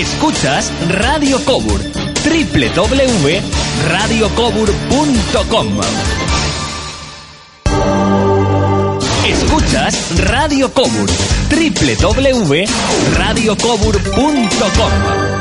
Escuchas Radio Cobur. www.radiocobur.com Escuchas Radio Cobur. www.radiocobur.com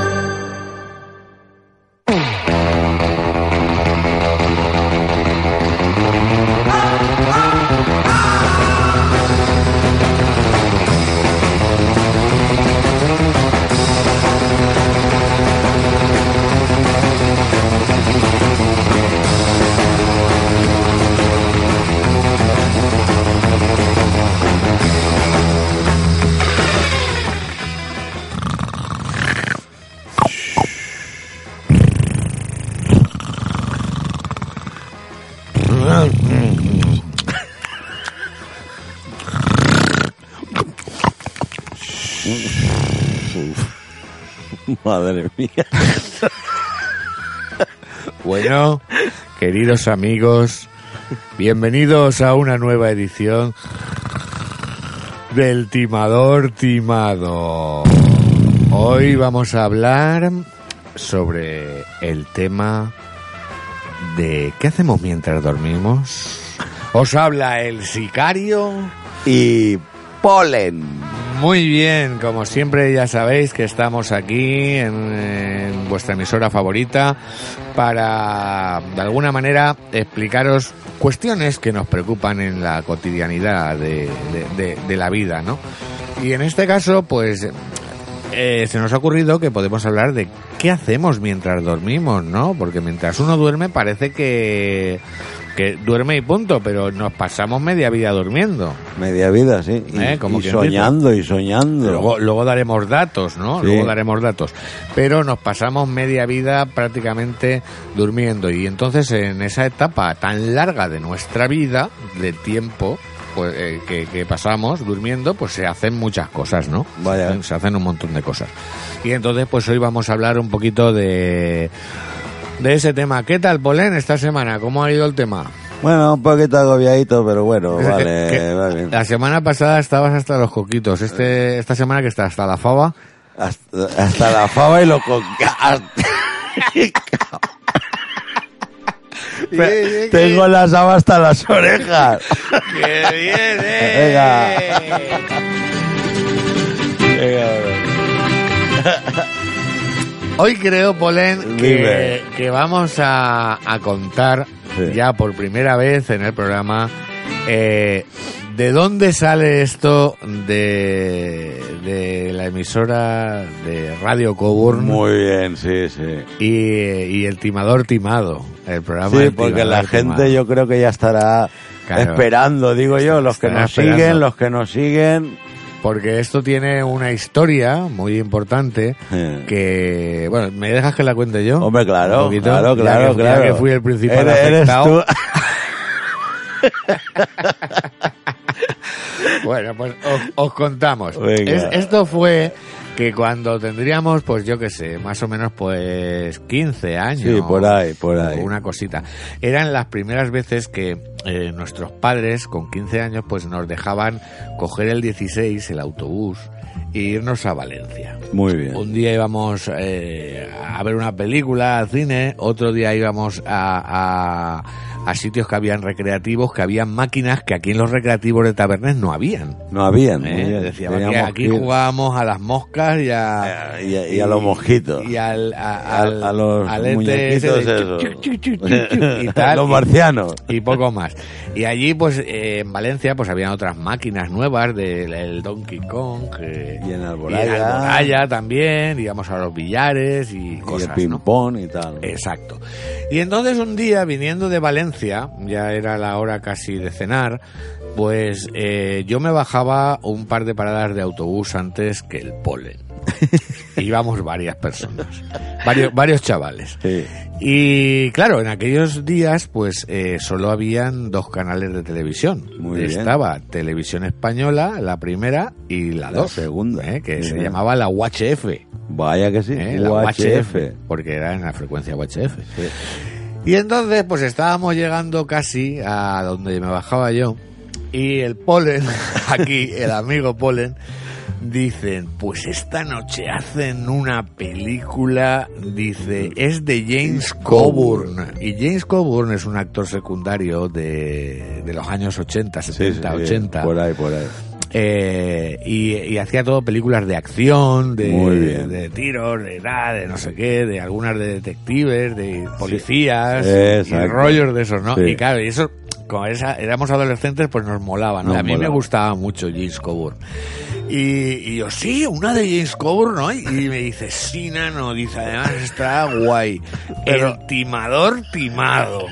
Madre mía. Bueno, queridos amigos, bienvenidos a una nueva edición del Timador Timado. Hoy vamos a hablar sobre el tema de ¿qué hacemos mientras dormimos? Os habla el sicario. Y polen. Muy bien, como siempre ya sabéis que estamos aquí en, vuestra emisora favorita para de alguna manera explicaros cuestiones que nos preocupan en la cotidianidad de- de la vida, ¿no? Y en este caso, pues eh, se nos ha ocurrido que podemos hablar de qué hacemos mientras dormimos, ¿no? Porque mientras uno duerme parece que, que duerme y punto, pero nos pasamos media vida durmiendo. Media vida, sí. Y, Eh, como y soñando y soñando. Luego, luego daremos datos, ¿no? Sí. Luego daremos datos. Pero nos pasamos media vida prácticamente durmiendo. Y entonces en esa etapa tan larga de nuestra vida, de tiempo, pues, eh, que, que pasamos durmiendo, pues se hacen muchas cosas, ¿no? Vaya. Se hacen un montón de cosas. Y entonces, pues hoy vamos a hablar un poquito de, de ese tema. ¿Qué tal, Polen, esta semana? ¿Cómo ha ido el tema? Bueno, un poquito agobiadito, pero bueno, vale, que va bien. La semana pasada estabas hasta los coquitos. Este, esta semana que está hasta la fava. Hasta, hasta la fava y lo con... Tengo las habas hasta las orejas. ¡Qué bien, eh! Hoy creo, Polen, que, vamos a, a contar Sí. ya por primera vez en el programa eh, de dónde sale esto de, de la emisora de Radio Coburn Muy bien, sí, sí. y, y el timador timado. El programa Sí, porque la gente timado. yo creo que ya estará Claro. esperando, digo yo, los que nos siguen, los que nos siguen. Porque esto tiene una historia muy importante que, bueno, ¿me dejas que la cuente yo? Hombre, claro, poquito, claro, claro, que- claro. que fui el principal Eres- eres afectado. tú. Bueno, pues os, os contamos. Es- esto fue que cuando tendríamos, pues yo qué sé, más o menos pues 15 años. Sí, por ahí, por ahí. Una cosita. Eran las primeras veces que eh, nuestros padres con 15 años pues nos dejaban coger el 16, el autobús, e irnos a Valencia. Muy bien. Un día íbamos eh, a ver una película al cine, otro día íbamos a, a, a sitios que habían recreativos, que habían máquinas que aquí en los recreativos de Tabernes no habían. No habían. ¿eh? Decíamos que aquí que jugábamos a las moscas y a, Y a- y a los mosquitos. y al, a, al- A- a los al ente muñequitos de y tal. los marcianos. y poco más. Y allí, pues, eh, en Valencia, pues habían otras máquinas nuevas del el Donkey Kong. eh, Y en y Alboraya. en Alboraya también, íbamos a los billares y Y cosas, el ¿no? ping-pong y tal. Exacto. Y entonces un día, viniendo de Valencia, ya era la hora casi de cenar, pues eh, yo me bajaba un par de paradas de autobús antes que el polen. Íbamos varias personas, varios, varios chavales. Sí. Y claro, en aquellos días, pues eh, solo habían dos canales de televisión. Muy bien. Estaba Televisión Española, la primera, y la, La dos, segunda. ¿eh? que Sí, se sí. llamaba la UHF. Vaya que sí. ¿eh? la UHF. UHF, porque era en la frecuencia UHF. Y entonces, pues estábamos llegando casi a donde me bajaba yo, y el polen, aquí, el amigo polen, dicen, pues esta noche hacen una película, dice, es de James Coburn. Y James Coburn es un actor secundario de, de los años 80, 70, 80. Por ahí, por ahí. Eh, y, y hacía todo películas de acción, de, tiros, de, da, de no sé qué, de algunas de detectives, de policías, y Exacto. rollos de esos, ¿no? Sí. Y claro, y eso, como esa- éramos adolescentes, pues nos molaba, ¿no? Nos a mí me gustaba mucho James Coburn. Y, y yo, sí, una de James Coburn, ¿no? Y me dice, sí, nano, dice, además está guay. Pero- El timador timado.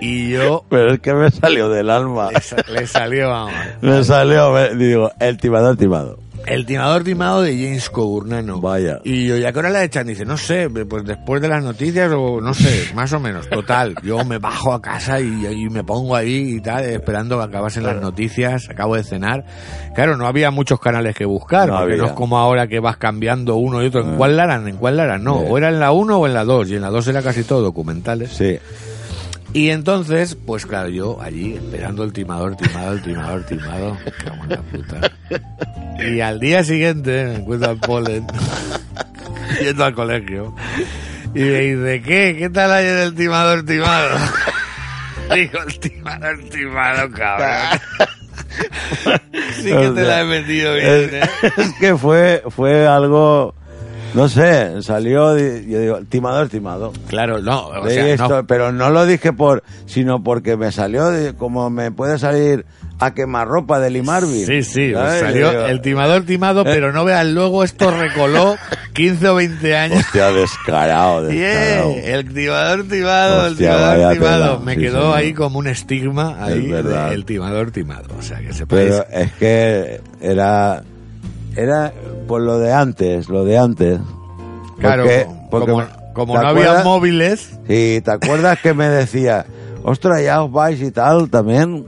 Y yo, Pero es que me salió del alma. le, sa- le salió, vamos. Me salió, me- digo, el timador timado. El timador timado de James Coburn. Vaya. Y yo, ¿ya qué hora la echan? Dice, no sé, pues después de las noticias o no sé, más o menos. Total, yo me bajo a casa y, y me pongo ahí y tal, esperando que acabasen las noticias, acabo de cenar. Claro, no había muchos canales que buscar, No porque no es como ahora que vas cambiando uno y otro. ¿En cuál la harán? ¿En cuál harán? No, Sí. o era en la 1 o en la 2, y en la 2 era casi todo documentales. Sí. Y entonces, pues claro, yo allí esperando el timador, timado, el timador, timado. Cago en la puta. Y al día siguiente me encuentro al polen yendo al colegio. Y me dice, ¿qué? ¿Qué tal ayer el timador timado? Digo, el timador timado, cabrón. Sí que O te sea, la he metido bien, Es, ¿eh? es que fue, fue algo, no sé, salió, yo digo, timador, timado. Claro, no, o sea, esto, no, pero no lo dije por, sino porque me salió de- como me puede salir a quemar ropa de Lee Marvin. Sí, sí, pues ¿Sabes? salió Yo digo, el timador timado, pero no veas luego esto recoló 15 o 20 años. Hostia, descarado, descarado. Yeah, el timador timado, el timador timado. Me sí, quedó ahí como un estigma ahí Es verdad. del timador timado. O sea, que se Pero es que era, era por lo de antes, lo de antes. Claro, Porque- como, porque como, me- como ¿te no había móviles, Sí, ¿te acuerdas que me decía, ostras, ya os vais y tal también?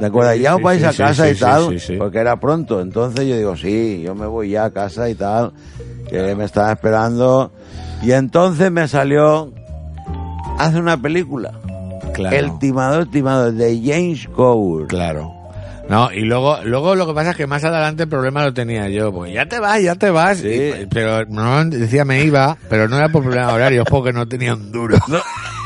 ¿Te acuerdas? Sí, Ya os vais sí, a casa sí, y tal, sí, sí. porque era pronto. Entonces yo digo, sí, yo me voy ya a casa y tal, que me estaba esperando. Y entonces me salió, hace una película, claro, El timador timado, de James Coburn. claro. No, y luego, luego lo que pasa es que más adelante el problema lo tenía yo, porque ya te vas, ya te vas, Sí. y- pero no decía me iba, pero no era por problema horario, es porque no tenía un duro.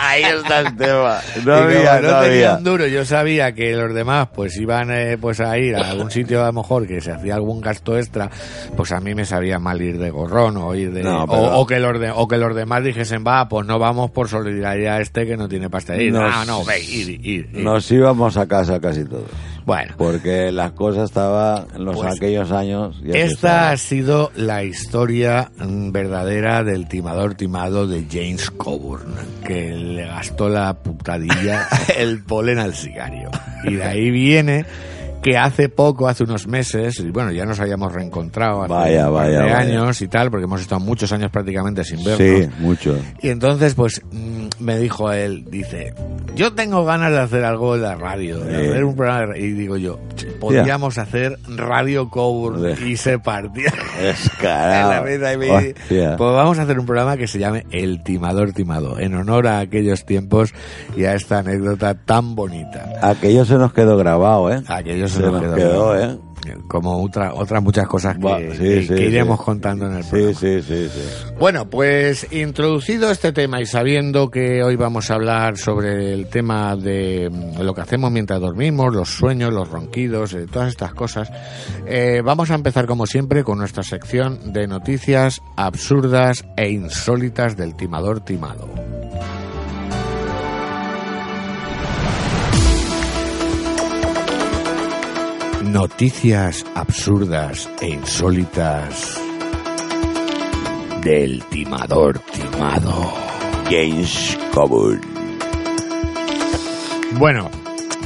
Ahí está el tema. No había, no no tenía un duro, yo sabía que los demás pues iban eh, pues a ir a algún sitio a lo mejor que se hacía algún gasto extra, pues a mí me sabía mal ir de gorrón o ir de No, o, pero- o que los de, o que los demás dijesen, "Va, pues no vamos por solidaridad a este que no tiene pasta de ir." Nos- No, no, ve, ir, ir, ir. Nos íbamos a casa casi todos. Bueno, Porque las cosas estaban en los Pues, aquellos años. ya Esta ha sido la historia mm, verdadera del timador timado de James Coburn, que le gastó la putadilla el polen al cigarro. Y de ahí viene que hace poco, hace unos meses, y bueno, ya nos habíamos reencontrado hace Vaya, un par vaya, de vaya. años y tal, porque hemos estado muchos años prácticamente sin vernos. Sí, mucho. Y entonces, pues, mm, me dijo él, dice, yo tengo ganas de hacer algo en la radio, de Sí. hacer un programa de ra-". Y digo yo, podríamos hacer Radio Coburn y se partía en la Descarado. mesa y me dice, Hostia. pues vamos a hacer un programa que se llame El Timador Timado, en honor a aquellos tiempos y a esta anécdota tan bonita. Aquello se nos quedó grabado, ¿eh? Aquello se, Se nos nos quedó, quedó, ¿eh? Como otra, otras muchas cosas que, Va, sí, que- sí, que iremos sí. contando en el programa. sí, sí, sí. Bueno, pues introducido este tema y sabiendo que hoy vamos a hablar sobre el tema de mm, lo que hacemos mientras dormimos, los sueños, los ronquidos, eh, todas estas cosas, eh, vamos a empezar como siempre con nuestra sección de noticias absurdas e insólitas del timador timado. Noticias absurdas e insólitas del timador timado. James Coburn. Bueno,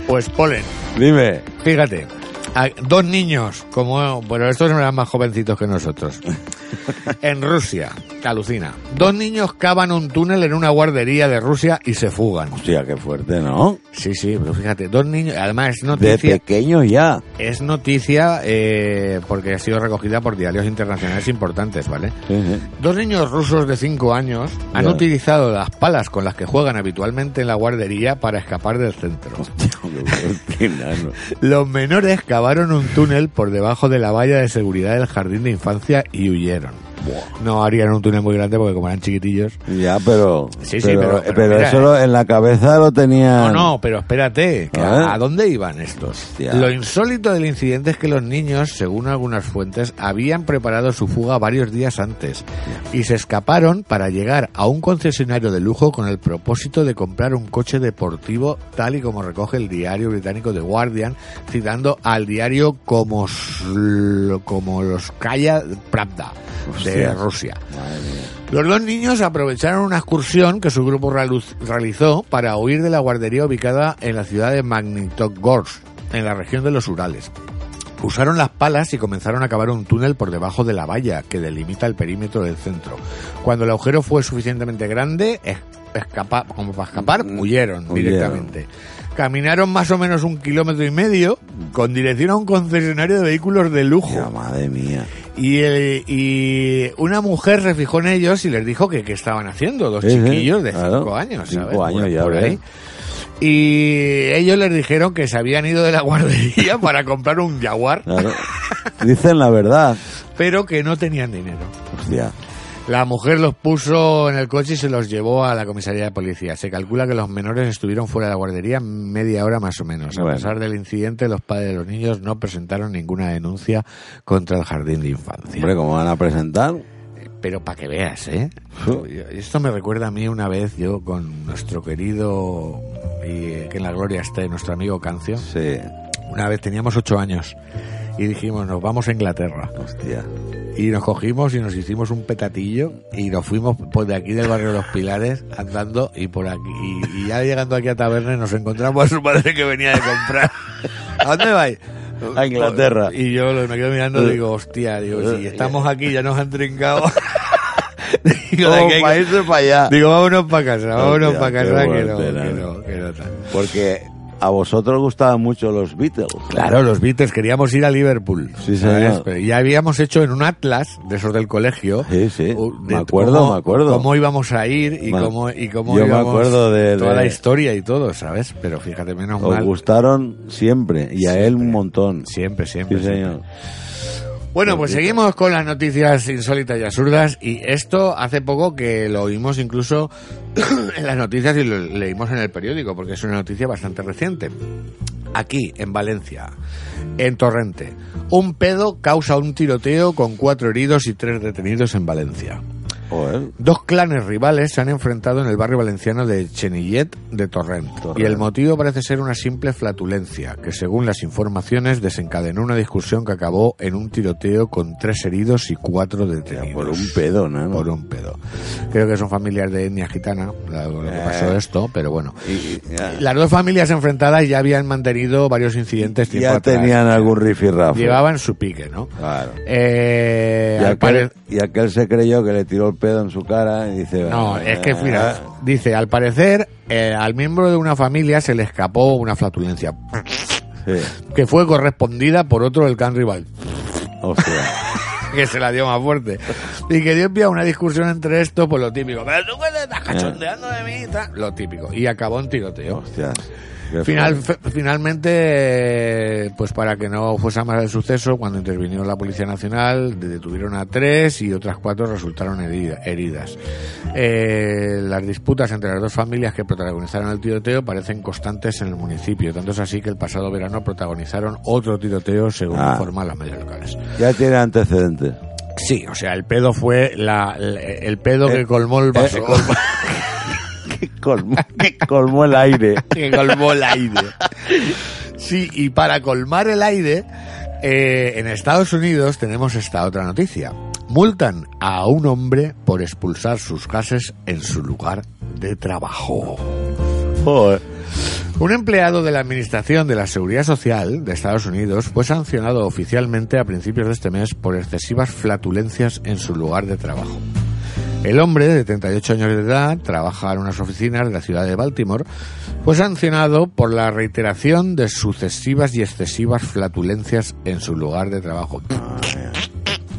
pues Polen, Dime. fíjate, a- dos niños, como, bueno, estos eran más jovencitos que nosotros. En Rusia, alucina. Dos niños cavan un túnel en una guardería de Rusia y se fugan. Hostia, qué fuerte, ¿no? Sí, sí, pero fíjate, dos niños, además es De noticia, pequeño ya. es noticia eh, porque ha sido recogida por diarios internacionales importantes, ¿vale? Sí, sí. Dos niños rusos de 5 años han Ya. utilizado las palas con las que juegan habitualmente en la guardería para escapar del centro. Hostia, qué fuerte. Los menores cavaron un túnel por debajo de la valla de seguridad del jardín de infancia y huyeron murieron. No harían un túnel muy grande porque como eran chiquitillos. Ya, pero. Sí, sí, pero- pero, pero mira, eso lo- en la cabeza lo tenían. No, no, pero espérate, que A ¿a, ver. a dónde iban estos? Hostia. Lo insólito del incidente es que los niños, según algunas fuentes, habían preparado su fuga varios días antes y se escaparon para llegar a un concesionario de lujo con el propósito de comprar un coche deportivo tal y como recoge el diario británico The Guardian, citando al diario como, como los Kaya Pravda de Hostia. Rusia. Los dos niños aprovecharon una excursión que su grupo realizó para huir de la guardería ubicada en la ciudad de Magnitogorsk, en la región de los Urales. Usaron las palas y comenzaron a cavar un túnel por debajo de la valla que delimita el perímetro del centro. Cuando el agujero fue suficientemente grande, es- escapa- como para escapar, Mm, huyeron huyeron. directamente. Caminaron más o menos un kilómetro y medio con dirección a un concesionario de vehículos de lujo. Ya, madre mía. Y, el- y una mujer se fijó en ellos y les dijo que qué estaban haciendo, dos Sí, chiquillos de claro. cinco años, Cinco ¿sabes? años Por- ya por ahí. Y ellos les dijeron que se habían ido de la guardería para comprar un jaguar, Claro. Dicen la verdad. pero que no tenían dinero. Hostia. La mujer los puso en el coche y se los llevó a la comisaría de policía. Se calcula que los menores estuvieron fuera de la guardería media hora más o menos. A Bueno. pesar del incidente, los padres de los niños no presentaron ninguna denuncia contra el jardín de infancia. Hombre, ¿cómo van a presentar? Pero para que veas, ¿eh? Esto me recuerda a mí una vez yo con nuestro querido, y que en la gloria esté, nuestro amigo Cancio. Sí. Una vez teníamos ocho años y dijimos, nos vamos a Inglaterra. Hostia. Y nos cogimos y nos hicimos un petatillo y nos fuimos por de aquí del barrio de Los Pilares andando y por aquí. Y, y ya llegando aquí a Tabernes nos encontramos a su madre que venía de comprar. ¿A dónde vais? A Inglaterra. Y yo me quedo mirando y digo, hostia, digo, si estamos aquí ya nos han trincado. digo, Como que que- para irse para allá. Digo, vámonos para casa, vámonos para casa que no, que ¿no? no, que no. Porque a vosotros gustaban mucho los Beatles. Claro, los Beatles queríamos ir a Liverpool. Sí, señor. Ya habíamos hecho en un atlas de esos del colegio. Sí, sí. Me acuerdo, cómo, me acuerdo. Cómo íbamos a ir y cómo, y cómo yo me íbamos- acuerdo de- toda de- la historia y todo, ¿sabes? Pero fíjate, menos Os mal. gustaron siempre. Y a él un montón. Siempre, siempre. Sí, siempre. señor. Bueno, pues seguimos con las noticias insólitas y absurdas y esto hace poco que lo oímos incluso en las noticias y lo leímos en el periódico porque es una noticia bastante reciente. Aquí, en Valencia, en Torrente, un pedo causa un tiroteo con cuatro heridos y tres detenidos en Valencia. Joder. Dos clanes rivales se han enfrentado en el barrio valenciano de Chenillet de Torrent. Torrent. Y el motivo parece ser una simple flatulencia, que según las informaciones desencadenó una discusión que acabó en un tiroteo con tres heridos y cuatro detenidos. Por un pedo, ¿no? Por un pedo. Creo que son familias de etnia gitana, lo, que Eh. pasó esto, pero bueno. Y- Las dos familias enfrentadas ya habían mantenido varios incidentes tiempo ya atrás. tenían algún rifirrafe. Llevaban su pique, ¿no? Claro. Eh, Y aquel, pare- y aquel se creyó que le tiró el pedo en su cara y dice... No, es que, "Ah, mira, dice, al parecer, eh, al miembro de una familia se le escapó una flatulencia, Sí. que fue correspondida por otro del can rival, Hostia. que se la dio más fuerte. Y que dio pie a una discusión entre estos, pues lo típico, pero tú que te estás cachondeando de mí, y tal", lo típico. Y acabó en tiroteo. Hostia. Final, finalmente, eh, pues para que no fuese más el suceso, cuando intervino la Policía Nacional, de- detuvieron a tres y otras cuatro resultaron herida- heridas. Eh, las disputas entre las dos familias que protagonizaron el tiroteo parecen constantes en el municipio. Tanto es así que el pasado verano protagonizaron otro tiroteo, según Ah. informan las medios locales. Ya tiene antecedentes. Sí, o sea, el pedo fue la, el pedo que Eh, colmó el vaso. que colmó, que colmó el aire. que colmó el aire. Sí, y para colmar el aire, eh, en Estados Unidos tenemos esta otra noticia. Multan a un hombre por expulsar sus gases en su lugar de trabajo. Joder. Un empleado de la Administración de la Seguridad Social de Estados Unidos fue sancionado oficialmente a principios de este mes por excesivas flatulencias en su lugar de trabajo. El hombre, de 38 años de edad, trabaja en unas oficinas de la ciudad de Baltimore, fue sancionado por la reiteración de sucesivas y excesivas flatulencias en su lugar de trabajo.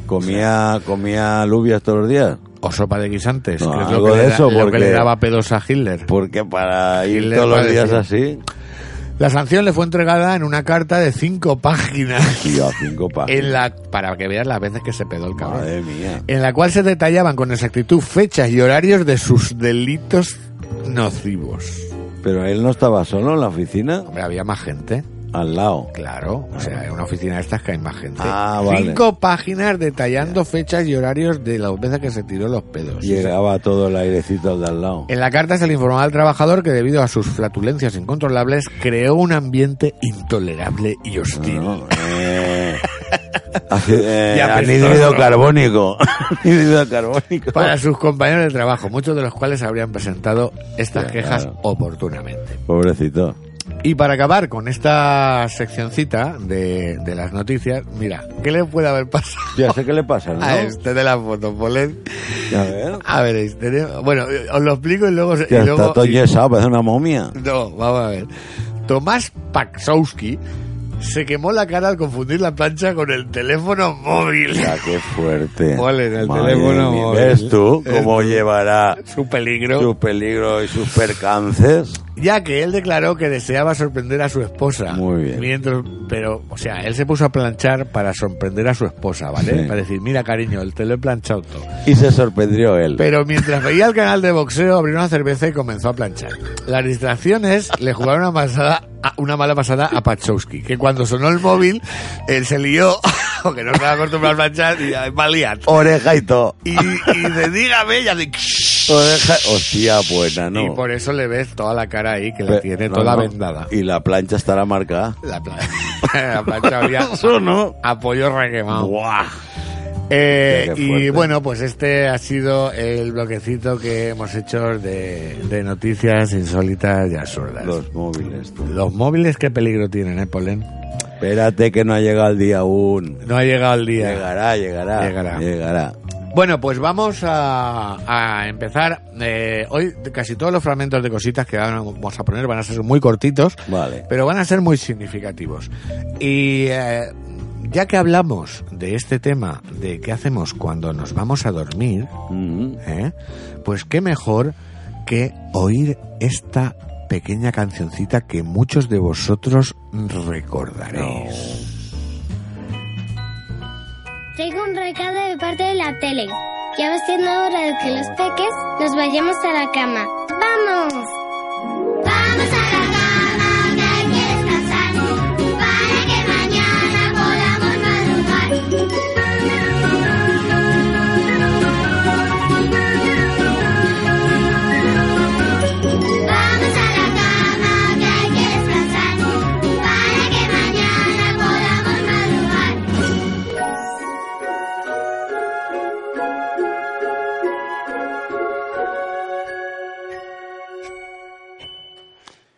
Comía, comía alubias todos los días. O sopa de guisantes, No, que es algo lo que, de le, da- eso, lo que porque- le daba pedos a Hitler. Porque para ir Hitler todos los días así. La sanción le fue entregada en una carta de cinco páginas. Tío, cinco páginas. en la, para que veas las veces que se pedó el cabrón. Madre mía. en la cual se detallaban con exactitud fechas y horarios de sus delitos nocivos. Pero él no estaba solo en la oficina, Hombre, había más gente, al lado. claro. O sea, en una oficina de estas que hay más gente. Ah, vale. Cinco páginas detallando fechas y horarios de las veces que se tiró los pedos. Llegaba todo el airecito al de al lado. En la carta se le informaba al trabajador que debido a sus flatulencias incontrolables creó un ambiente intolerable y hostil. No, no, eh, eh, anhídrido carbónico. anhídrido carbónico. Para sus compañeros de trabajo, muchos de los cuales habrían presentado estas Ya, quejas claro. oportunamente. Pobrecito. Y para acabar con esta seccioncita de, de las noticias, mira, ¿qué le puede haber pasado Ya sé qué le pasa, ¿no? a este de la foto, Polen? A ver. A veréis, tenemos- bueno, os lo explico y luego... y Ya luego está todo y- yesado, parece una momia. No, vamos a ver. Tomás Paksowski se quemó la cara al confundir la plancha con el teléfono móvil. Ya, qué fuerte. Ole, el Madre teléfono mía. móvil. ¿Ves tú Es cómo tú. llevará Su peligro. sus peligros y sus percances? Ya que él declaró que deseaba sorprender a su esposa. Muy bien. Mientras, pero, o sea, él se puso a planchar para sorprender a su esposa, ¿vale? Sí. Para decir, mira, cariño, el te lo he planchado todo. Y se sorprendió él. Pero mientras veía el canal de boxeo, abrió una cerveza y comenzó a planchar. Las distracciones le jugaron una, pasada, una mala pasada a Pachowski, que cuando sonó el móvil, él se lió, porque no estaba acostumbrado a planchar, y valía. Oreja y todo. Y, y de dígame, ya de... Oreja. Hostia, buena, ¿no? Y por eso le ves toda la cara ahí, que la Pe- tiene no, toda no. vendada. Y la plancha estará marcada. La, pla- la plancha había Eso no. apoyo requemado. ¡Buah! Eh, Qué- y bueno, pues este ha sido el bloquecito que hemos hecho de, de noticias insólitas y absurdas. Los, Los móviles. tú. móviles, ¿qué peligro tienen, eh, Polen? Espérate que no ha llegado el día aún. No ha llegado el día. Llegará, llegará. Llegará. Llegará. Bueno, pues vamos a, a empezar. Eh, hoy casi todos los fragmentos de cositas que vamos a poner van a ser muy cortitos. Vale. pero van a ser muy significativos. Y eh, ya que hablamos de este tema, de qué hacemos cuando nos vamos a dormir, Mm. ¿eh? pues qué mejor que oír esta pequeña cancioncita que muchos de vosotros recordaréis. Traigo un recado de parte de la tele. Ya va siendo hora de que los peques nos vayamos a la cama. ¡Vamos! Vamos a la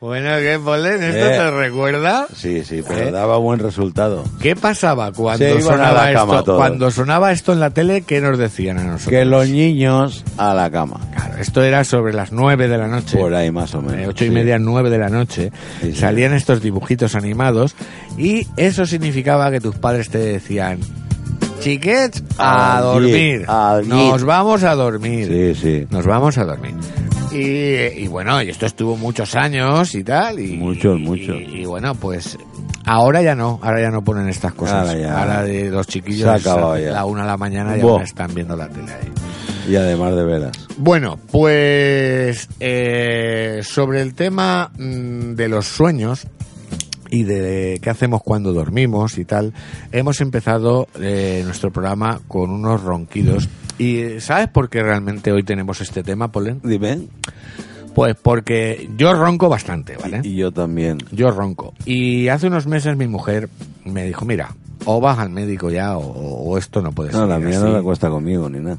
Bueno, ¿qué polen? ¿Esto Eh. te recuerda? Sí, sí, pero ¿Eh? daba buen resultado. ¿Qué pasaba cuando sonaba esto? todos. Cuando sonaba esto en la tele, ¿qué nos decían a nosotros? Que los niños a la cama. Claro, esto era sobre las nueve de la noche. Por ahí más o menos. ocho y media, nueve de la noche, Sí, sí. salían estos dibujitos animados y eso significaba que tus padres te decían, chiquets, a dormir, nos git". vamos a dormir, Sí, sí. nos vamos a dormir. Y, y bueno, y esto estuvo muchos años y tal. Y, Muchos, muchos. Y, bueno, pues ahora ya no, ahora ya no ponen estas cosas. Ahora ya. Ahora de los chiquillos a la una de la mañana ya no están viendo la tele ahí. Y además de veras. Bueno, pues eh, sobre el tema mm, de los sueños y de qué hacemos cuando dormimos y tal, hemos empezado eh, nuestro programa con unos ronquidos. ¿Y sabes por qué realmente hoy tenemos este tema, Polen? Dime. Pues porque yo ronco bastante, ¿vale? Y yo también. Yo ronco. Y hace unos meses mi mujer me dijo, mira, o vas al médico ya o, o esto no puede No, seguir la mía así. no le cuesta conmigo ni nada.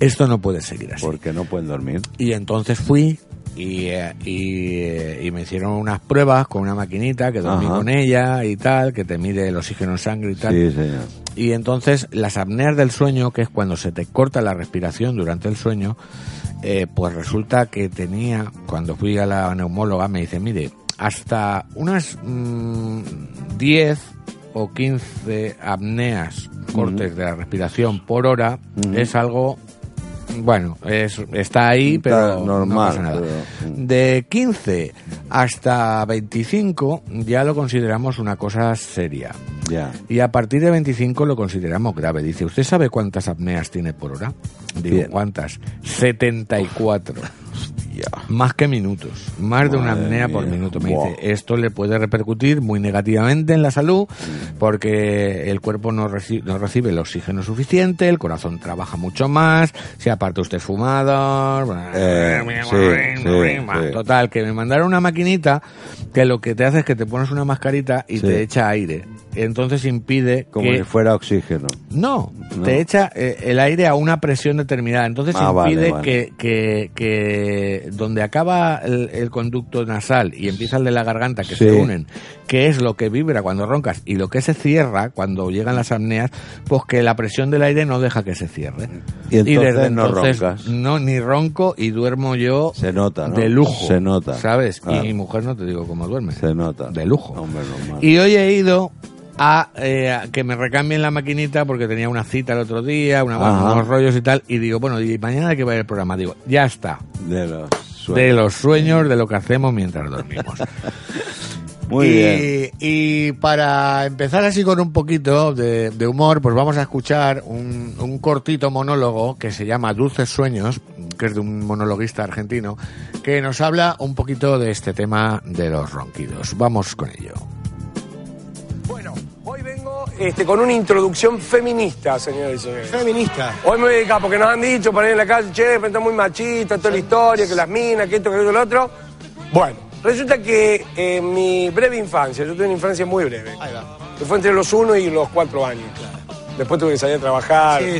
Esto no puede seguir así. Porque no pueden dormir. Y entonces fui y, eh, y, y me hicieron unas pruebas con una maquinita que dormí Ajá. con ella y tal, que te mide el oxígeno en sangre y tal. Sí, señor. Y entonces las apneas del sueño, que es cuando se te corta la respiración durante el sueño, eh, pues resulta que tenía, cuando fui a la neumóloga, me dice, mire, hasta unas mm, 10 o 15 apneas, cortes de la respiración por hora, es algo... Bueno, es, está ahí, Está pero no normal, pasa nada. pero- De 15 hasta 25 ya lo consideramos una cosa seria. Ya. Y a partir de 25 lo consideramos grave. Dice, ¿usted sabe cuántas apneas tiene por hora? Digo, Bien. ¿cuántas? 74. Más que minutos. Más de una apnea por minuto. Me dice, esto le puede repercutir muy negativamente en la salud porque el cuerpo no, reci- no recibe el oxígeno suficiente, el corazón trabaja mucho más, si aparte usted es fumador... Eh, sí, sí, sí. Total, que me mandaron una maquinita que lo que te hace es que te pones una mascarita y Sí. te echa aire. Entonces impide Como que... si fuera oxígeno. No, No. te echa eh, el aire a una presión determinada. Entonces Ah, vale, impide vale. Que, que, que donde acaba el, el conducto nasal y empieza el de la garganta, que Sí. se unen, que es lo que vibra cuando roncas y lo que se cierra cuando llegan las apneas, pues que la presión del aire no deja que se cierre. Y entonces desde no entonces roncas. no ni ronco y duermo yo Se nota, ¿no? de lujo. Se nota. ¿Sabes? Claro. Y mi mujer no te digo cómo duerme. Se nota. De lujo. Hombre. Y hoy he ido a, eh, que me recambien la maquinita porque tenía una cita el otro día, una, unos rollos y tal. Y digo, bueno, y mañana que va a ir el programa. Digo, ya está. De los De sueños. los sueños, de lo que hacemos mientras dormimos. Muy y, bien. y para empezar así con un poquito de, de humor, pues vamos a escuchar un, un cortito monólogo que se llama Dulces Sueños, que es de un monologuista argentino, que nos habla un poquito de este tema de los ronquidos. Vamos con ello. Este, con una introducción feminista, señores y señores. Feminista. Hoy me voy a dedicar, porque nos han dicho por ahí en la calle, che, pero está muy machista, toda la historia, que las minas, que esto, que esto, lo otro. Bueno, resulta que en mi breve infancia, yo tuve una infancia muy breve, Ahí va. que fue entre los 1 y los 4 años. Después tuve que salir a trabajar, Sí,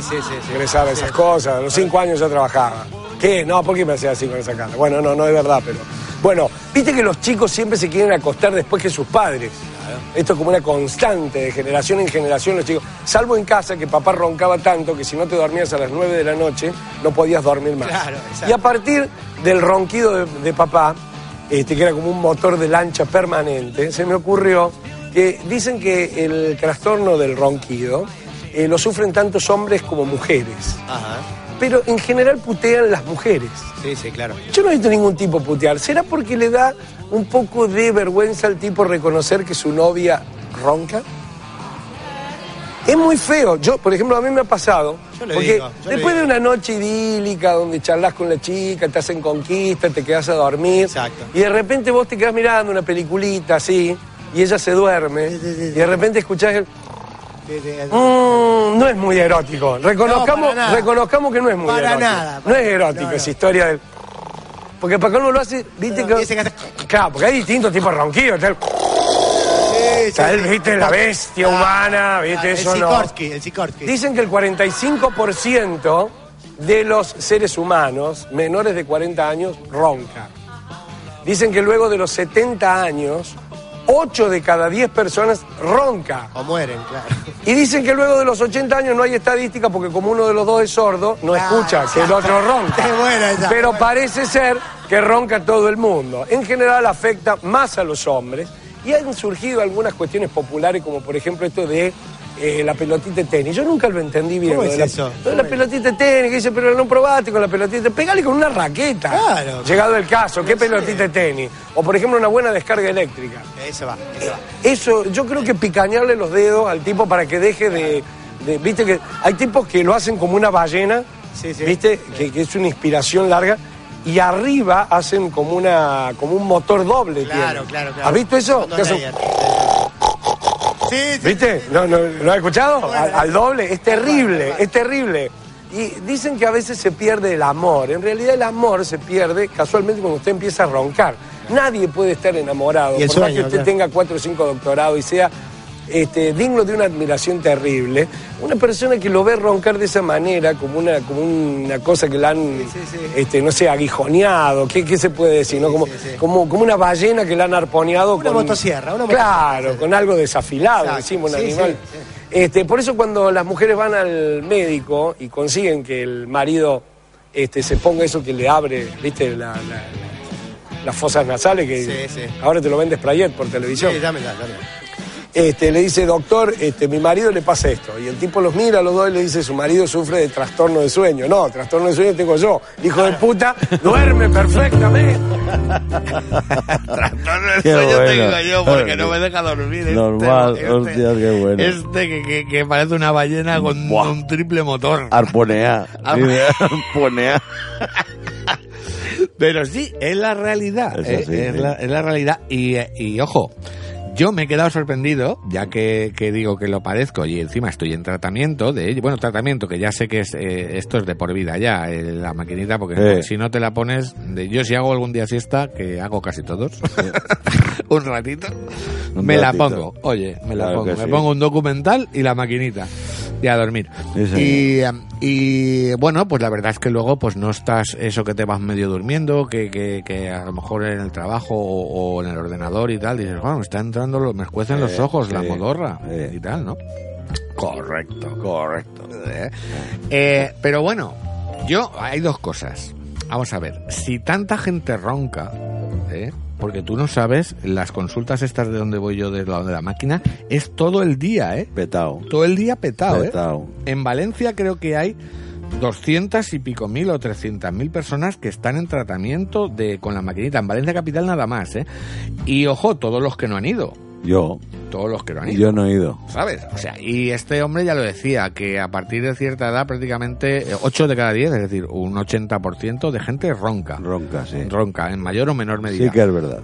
a esas cosas, a los 5 años ya trabajaba. ¿Qué? No, ¿por qué me hacía así con esa cara? Bueno, no, no es verdad, pero... Bueno, viste que los chicos siempre se quieren acostar después que sus padres. Esto es como una constante de generación en generación los chicos. Salvo en casa que papá roncaba tanto que si no te dormías a las 9 de la noche no podías dormir más. Claro, y a partir del ronquido de, de papá, este, que era como un motor de lancha permanente, se me ocurrió que dicen que el trastorno del ronquido eh, lo sufren tantos hombres como mujeres. Ajá. Pero en general putean las mujeres. Sí, sí, claro. Yo no he visto ningún tipo putear. ¿Será porque le da un poco de vergüenza al tipo reconocer que su novia ronca? Es muy feo. Yo, por ejemplo, a mí me ha pasado. Yo le porque digo, yo le después de una noche idílica donde charlas con la chica, te hacen conquista, te quedas a dormir. Exacto. Y de repente vos te quedas mirando una peliculita así, y ella se duerme. Sí, sí, sí, y de repente escuchás el. Mm, no es muy erótico. Reconozcamos, No, reconozcamos que no es muy Para erótico. nada, no es erótico no, historia del. Porque para uno lo hace, viste No, que. dice que hace- Claro, porque hay distintos tipos de ronquidos. Está el, Sí, está sí, el, sí. viste, la bestia humana, viste, el eso no. Sikorsky, el Sikorsky. Dicen que el 45% de los seres humanos menores de 40 años ronca. Dicen que luego de los 70 años, 8 de cada 10 personas ronca. O mueren, claro. Y dicen que luego de los 80 años no hay estadística porque como uno de los dos es sordo, no Ah, escucha que el otro ronca. Buena. Pero parece ser que ronca todo el mundo. En general afecta más a los hombres y han surgido algunas cuestiones populares como por ejemplo esto de eh, la pelotita de tenis. Yo nunca lo entendí bien. ¿Cómo es la, eso? lo de la pelotita de tenis, que dice, pero no probaste con la pelotita. Pegale con una raqueta. Claro. Llegado el caso, ¿qué pelotita de tenis? O por ejemplo una buena descarga eléctrica. Eso va, eso va. Eso, yo creo que picañarle los dedos al tipo para que deje de, de- Viste que hay tipos que lo hacen como una ballena, Sí, sí. ¿viste? Que, que es una inspiración larga. Y arriba hacen como una como un motor doble. Claro, tienen. claro, claro. ¿Has visto eso? Que hacen-. Sí, sí. ¿Viste? ¿No, no, ¿Lo has escuchado? Al, al doble. Es terrible, es terrible. Y dicen que a veces se pierde el amor. En realidad el amor se pierde casualmente cuando usted empieza a roncar. Nadie puede estar enamorado. Y el por más que usted claro. tenga cuatro o cinco doctorados y sea este, digno de una admiración terrible. Una persona que lo ve roncar de esa manera, como una, como una cosa que la han, Este, no sé, aguijoneado, ¿qué, qué se puede decir? no? Como, como, como una ballena que la han arponeado Una con... motosierra, una Claro, motosierra. con algo desafilado, Exacto. decimos, un animal. Este, por eso cuando las mujeres van al médico y consiguen que el marido este, se ponga eso que le abre, ¿viste? La- la- la- las fosas nasales, que ahora te lo vende Sprayet por televisión. Sí, dámela, dámela. Este, le dice, doctor, este, mi marido le pasa esto. Y el tipo los mira a los dos y le dice, su marido sufre de trastorno de sueño. No, trastorno de sueño tengo yo. Hijo de puta, duerme perfectamente. Trastorno Qué sueño bueno. tengo yo porque no me deja dormir. este- Normal, este, hostia, qué bueno. Este que, que- que parece una ballena con Buah. un triple motor. Arponea. Arponea. Pero sí, es la realidad. Eh, sí, es, sí. La, es la realidad. Y, eh, y, ojo, yo me he quedado sorprendido, ya que, que digo que lo padezco y encima estoy en tratamiento de ello. Bueno, tratamiento que ya sé que es, eh, esto es de por vida ya, eh, la maquinita, porque Eh. si no te la pones, de, yo si hago algún día siesta, que hago casi todos, un ratito, Un me la pongo. Oye, me la Claro pongo. Me pongo un documental y la maquinita. Y a dormir. Y, em, y bueno, pues la verdad es que luego pues no estás eso que te vas medio durmiendo, que, que, que a lo mejor en el trabajo o, o en el ordenador y tal, dices, bueno, me está entrando, me escuecen los Eh, ojos, la modorra eh. y tal, ¿no? Correcto. Correcto. Eh, eh, pero bueno, yo hay dos cosas. Vamos a ver, si tanta gente ronca, ¿eh? porque tú no sabes, las consultas estas de donde voy yo de la, de la máquina, es todo el día, ¿eh? Petao. Todo el día petado, ¿eh? Petao. En Valencia creo que hay 200 y pico mil o 300 mil personas que están en tratamiento de con la maquinita. En Valencia Capital nada más, ¿eh? Y ojo, todos los que no han ido. Yo. Todos los que no han ido. Yo no he ido. ¿Sabes? O sea, y este hombre ya lo decía, que a partir de cierta edad prácticamente 8 de cada 10, es decir, un 80% de gente ronca. Ronca, sí. Ronca, en mayor o menor medida. Sí que es verdad.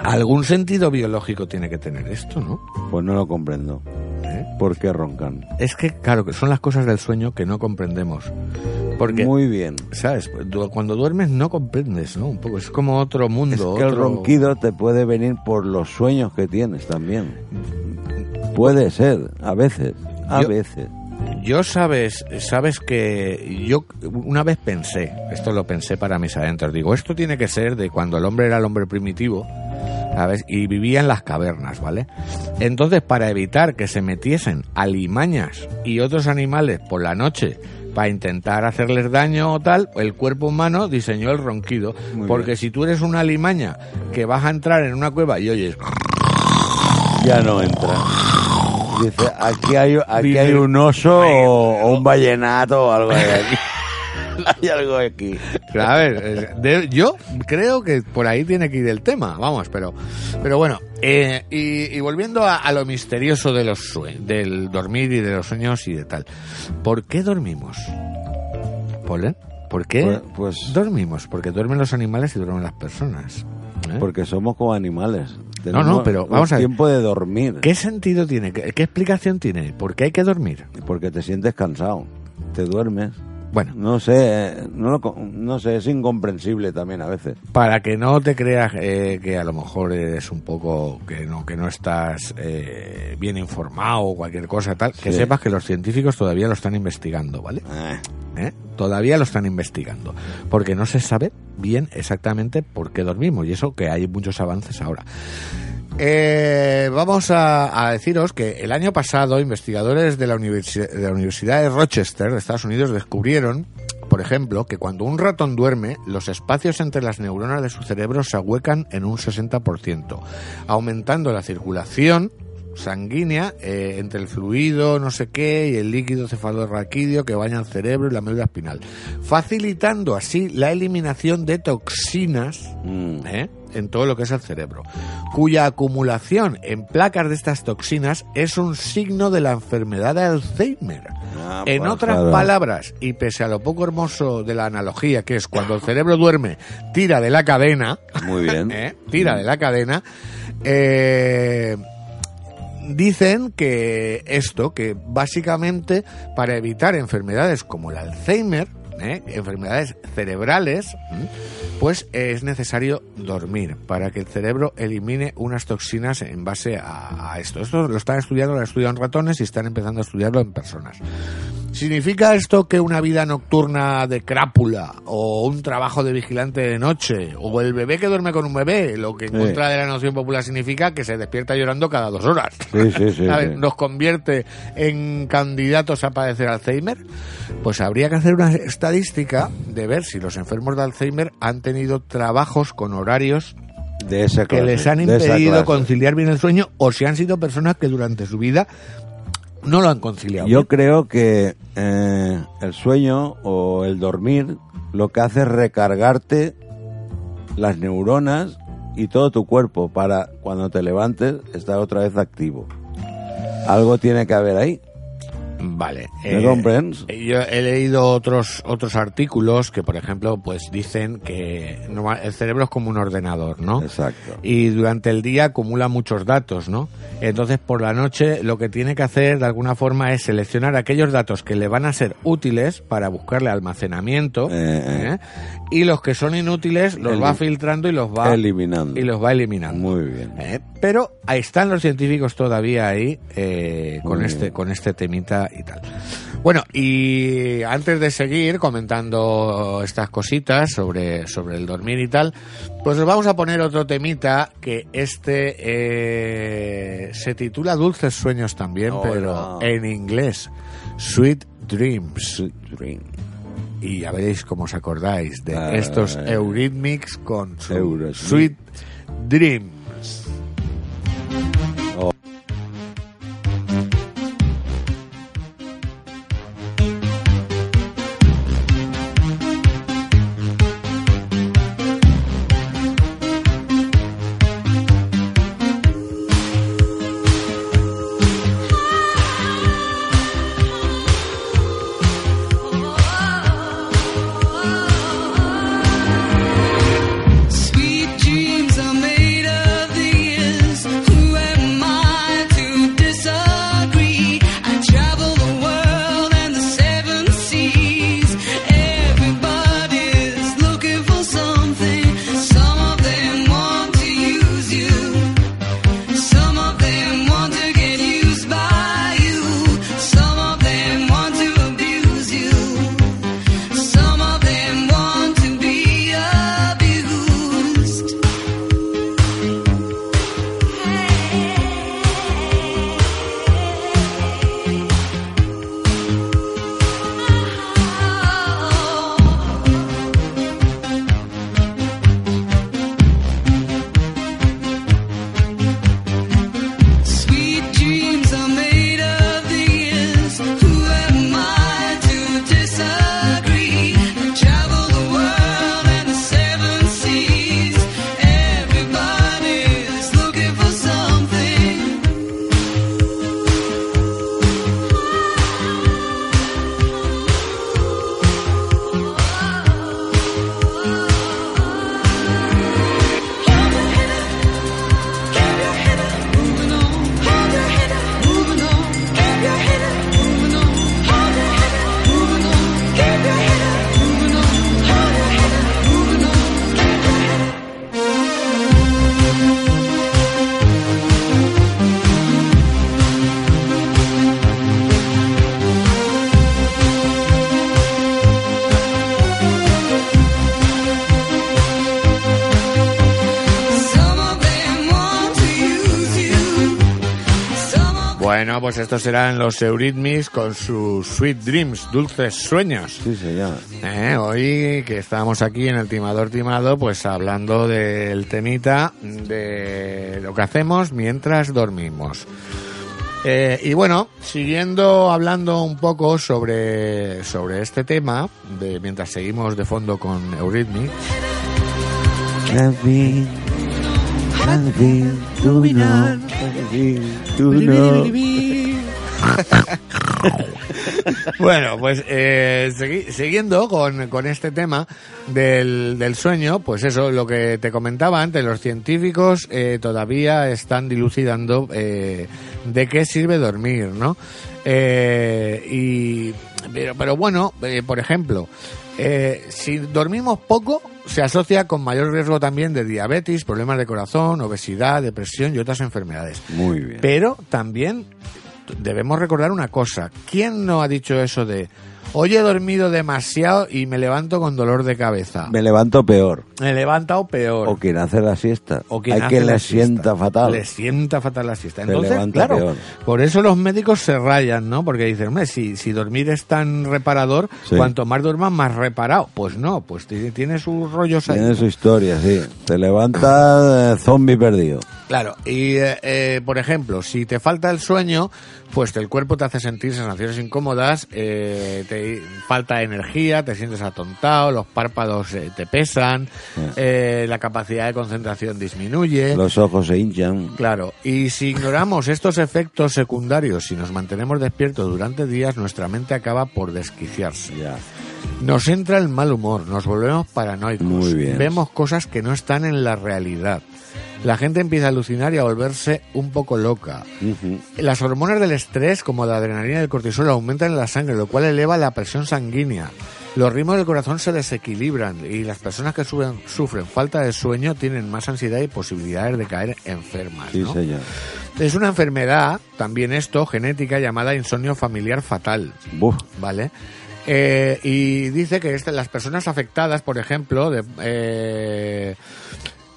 Algún sentido biológico tiene que tener esto, ¿no? Pues no lo comprendo. ¿Eh? ¿Por qué roncan? Es que, claro, que son las cosas del sueño que no comprendemos. Porque, Muy bien. ¿sabes? Cuando duermes no comprendes, ¿no? Un poco, es como otro mundo. Es que el ronquido te puede venir por los sueños que tienes también. Puede ser, a veces. A Yo- veces. Yo sabes, sabes que yo una vez pensé, esto lo pensé para mis adentros, digo, esto tiene que ser de cuando el hombre era el hombre primitivo, ¿sabes? Y vivía en las cavernas, ¿vale? Entonces, para evitar que se metiesen alimañas y otros animales por la noche para intentar hacerles daño o tal, el cuerpo humano diseñó el ronquido. Muy porque bien. si tú eres una alimaña que vas a entrar en una cueva y oyes Ya no entra. Dice, aquí hay, aquí hay un oso o, o un vallenato o algo de aquí. hay algo aquí. A ver, de- yo creo que por ahí tiene que ir el tema, vamos, pero, pero bueno, eh, y, y volviendo a, a lo misterioso de los sue- del dormir y de los sueños y de tal, ¿por qué dormimos? ¿Polen? ¿Por qué Pues- pues- dormimos? Porque duermen los animales y duermen las personas. ¿eh? Porque somos como animales. No, no, pero vamos a ver. tiempo de dormir. ¿Qué sentido tiene? ¿Qué, qué explicación tiene? ¿Por qué hay que dormir? Porque te sientes cansado. Te duermes. Bueno, No sé, no, lo co- no sé, es incomprensible también a veces. para que no te creas eh, que a lo mejor eres un poco que no que no estás eh, bien informado o cualquier cosa tal que sepas que los científicos todavía lo están investigando vale Eh, ¿Eh? todavía lo están investigando porque no se sabe bien exactamente por qué dormimos y eso que hay muchos avances ahora Eh, vamos a, a deciros que el año pasado investigadores de la, de la Universidad de Rochester de Estados Unidos descubrieron, por ejemplo, que cuando un ratón duerme, los espacios entre las neuronas de su cerebro se ahuecan en un 60%, aumentando la circulación sanguínea eh, entre el fluido no sé qué y el líquido cefalorraquídeo que baña el cerebro y la médula espinal, facilitando así la eliminación de toxinas mm, ¿eh? en todo lo que es el cerebro, cuya acumulación en placas de estas toxinas es un signo de la enfermedad de Alzheimer. ah, En pues, otras claro. palabras, y pese a lo poco hermoso de la analogía, que es cuando el cerebro duerme, tira de la cadena, Muy bien. ¿eh? tira de la cadena, eh, dicen que esto, que básicamente para evitar enfermedades como el Alzheimer, ¿eh? enfermedades cerebrales, pues es necesario dormir para que el cerebro elimine unas toxinas en base a, esto. Esto lo están estudiando, lo en ratones y están empezando a estudiarlo en personas. ¿Significa esto que una vida nocturna de crápula o un trabajo de vigilante de noche o el bebé que duerme con un bebé, lo que en Sí. contra de la noción popular significa que se despierta llorando cada dos horas? Sí, sí, sí, ¿Sabes? Nos convierte en candidatos a padecer Alzheimer. Pues habría que hacer una estadística de ver si los enfermos de Alzheimer han tenido trabajos con horarios De esa que les han impedido conciliar bien el sueño o si han sido personas que durante su vida no lo han conciliado. Yo bien. creo que eh, el sueño o el dormir lo que hace es recargarte las neuronas y todo tu cuerpo para cuando te levantes estar otra vez activo. Algo tiene que haber ahí. Vale. ¿Me comprendes? Yo he leído otros otros artículos que, por ejemplo, pues dicen que el cerebro es como un ordenador, ¿no? Exacto. Y durante el día acumula muchos datos, ¿no? Entonces, por la noche, lo que tiene que hacer, de alguna forma, es seleccionar aquellos datos que le van a ser útiles para buscarle almacenamiento, Eh, eh. ¿eh? y los que son inútiles los va filtrando y los va Eliminando. y los va eliminando. Muy bien. ¿eh? Pero ahí están los científicos todavía ahí eh, con Muy este bien. con este temita y tal. Bueno, y antes de seguir comentando estas cositas sobre, sobre el dormir y tal, pues os vamos a poner otro temita que este eh, se titula Dulces Sueños también, Oh, pero no. en inglés, Sweet Dreams. Sweet. Y ya veréis cómo os acordáis de estos. Eurythmics con su. Sweet Dreams. Bueno, pues estos serán los Eurythmics con sus Sweet Dreams, dulces sueños. Sí, señor. Eh, Hoy que estamos aquí en el Timador Timado, pues hablando del temita de lo que hacemos mientras dormimos. Eh, y bueno, siguiendo hablando un poco sobre, sobre este tema, de, mientras seguimos de fondo con Eurythmics, Bueno, pues eh, segui- siguiendo con, con este tema del, del sueño, pues eso, lo que te comentaba antes, los científicos eh, todavía están dilucidando eh, de qué sirve dormir, ¿no? Y, pero, pero bueno, por ejemplo, si dormimos poco, se asocia con mayor riesgo también de diabetes, problemas de corazón, obesidad, depresión y otras enfermedades. Muy bien. Pero también debemos recordar una cosa. ¿Quién no ha dicho eso de hoy he dormido demasiado y me levanto con dolor de cabeza? Me levanto peor. Me he levantado peor. O quien hace la siesta. O quien Hay hace que la le siesta. sienta fatal. Le sienta fatal la siesta. Entonces, claro, peor. por eso los médicos se rayan, ¿no? Porque dicen, hombre, si, si dormir es tan reparador, Sí. cuanto más duermas, más reparado. Pues no, pues tiene, tiene sus rollos ahí. Tiene su historia, sí. Te levanta eh, zombie perdido. Claro, y eh, eh, por ejemplo, si te falta el sueño, pues el cuerpo te hace sentir sensaciones incómodas, eh, te falta energía, te sientes atontado, los párpados eh, te pesan, eh, la capacidad de concentración disminuye. Los ojos se hinchan. Claro, y si ignoramos estos efectos secundarios y nos mantenemos despiertos durante días, nuestra mente acaba por desquiciarse. Ya. Nos entra el mal humor, nos volvemos paranoicos, Muy bien. vemos cosas que no están en la realidad. La gente empieza a alucinar y a volverse un poco loca. Las hormonas del estrés, como la adrenalina y el cortisol, aumentan en la sangre, lo cual eleva la presión sanguínea. Los ritmos del corazón se desequilibran y las personas que sufren, sufren falta de sueño tienen más ansiedad y posibilidades de caer enfermas. Sí, señor. Es una enfermedad, también esto, genética, llamada insomnio familiar fatal. Buf. ¿Vale? Eh, y dice que este- las personas afectadas, por ejemplo, de, eh,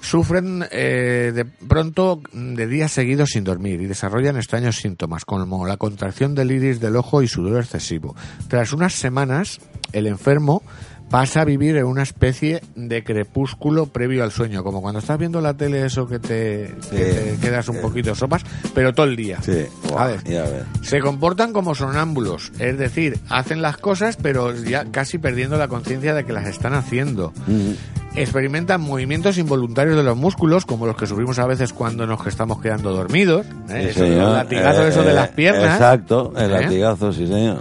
sufren eh, de pronto de días seguidos sin dormir y desarrollan extraños síntomas como la contracción del iris del ojo y sudor excesivo. Tras unas semanas, el enfermo pasa a vivir en una especie de crepúsculo previo al sueño, como cuando estás viendo la tele eso que te, que te quedas un poquito sopas, pero todo el día. Sí. Ya ves. Se comportan como sonámbulos, es decir, hacen las cosas pero ya casi perdiendo la conciencia de que las están haciendo. Experimentan movimientos involuntarios de los músculos, como los que sufrimos a veces cuando nos estamos quedando dormidos. ¿eh? Sí, señor. latigazos Eh, eso de eh, las piernas. Exacto, el ¿eh? latigazo, sí, señor.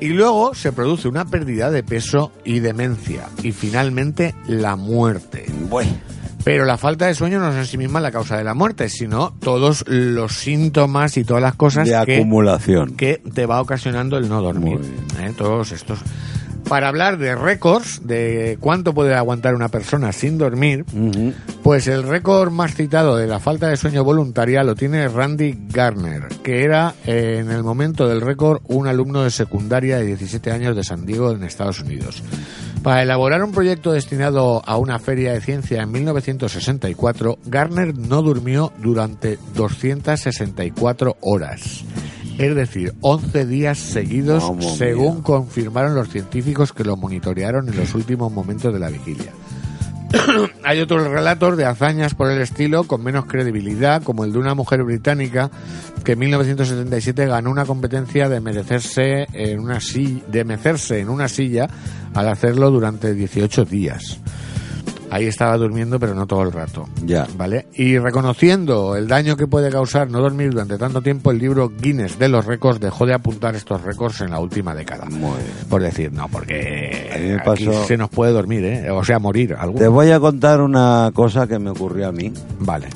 Y luego se produce una pérdida de peso y demencia. Y finalmente la muerte. Bueno. Pero la falta de sueño no es en sí misma la causa de la muerte, sino todos los síntomas y todas las cosas De que acumulación. que te va ocasionando el no dormir. ¿eh? Todos estos. Para hablar de récords, de cuánto puede aguantar una persona sin dormir, pues el récord más citado de la falta de sueño voluntaria lo tiene Randy Garner, que era eh, en el momento del récord un alumno de secundaria de 17 años de San Diego en Estados Unidos. Para elaborar un proyecto destinado a una feria de ciencia en 1964, Garner no durmió durante 264 horas. Es decir, 11 días seguidos, Vamos, según mía. confirmaron los científicos que lo monitorearon en los últimos momentos de la vigilia. Hay otros relatos de hazañas por el estilo con menos credibilidad, como el de una mujer británica que en 1977 ganó una competencia de merecerse en una silla, de mecerse en una silla al hacerlo durante 18 días. Ahí estaba durmiendo, pero no todo el rato. Ya. ¿Vale? Y reconociendo el daño que puede causar no dormir durante tanto tiempo, el libro Guinness de los récords dejó de apuntar estos récords en la última década. Muy bien. Por decir, no, porque A mí me aquí pasó- se nos puede dormir, ¿eh? O sea, morir. alguno. Te voy a contar una cosa que me ocurrió a mí. Vale.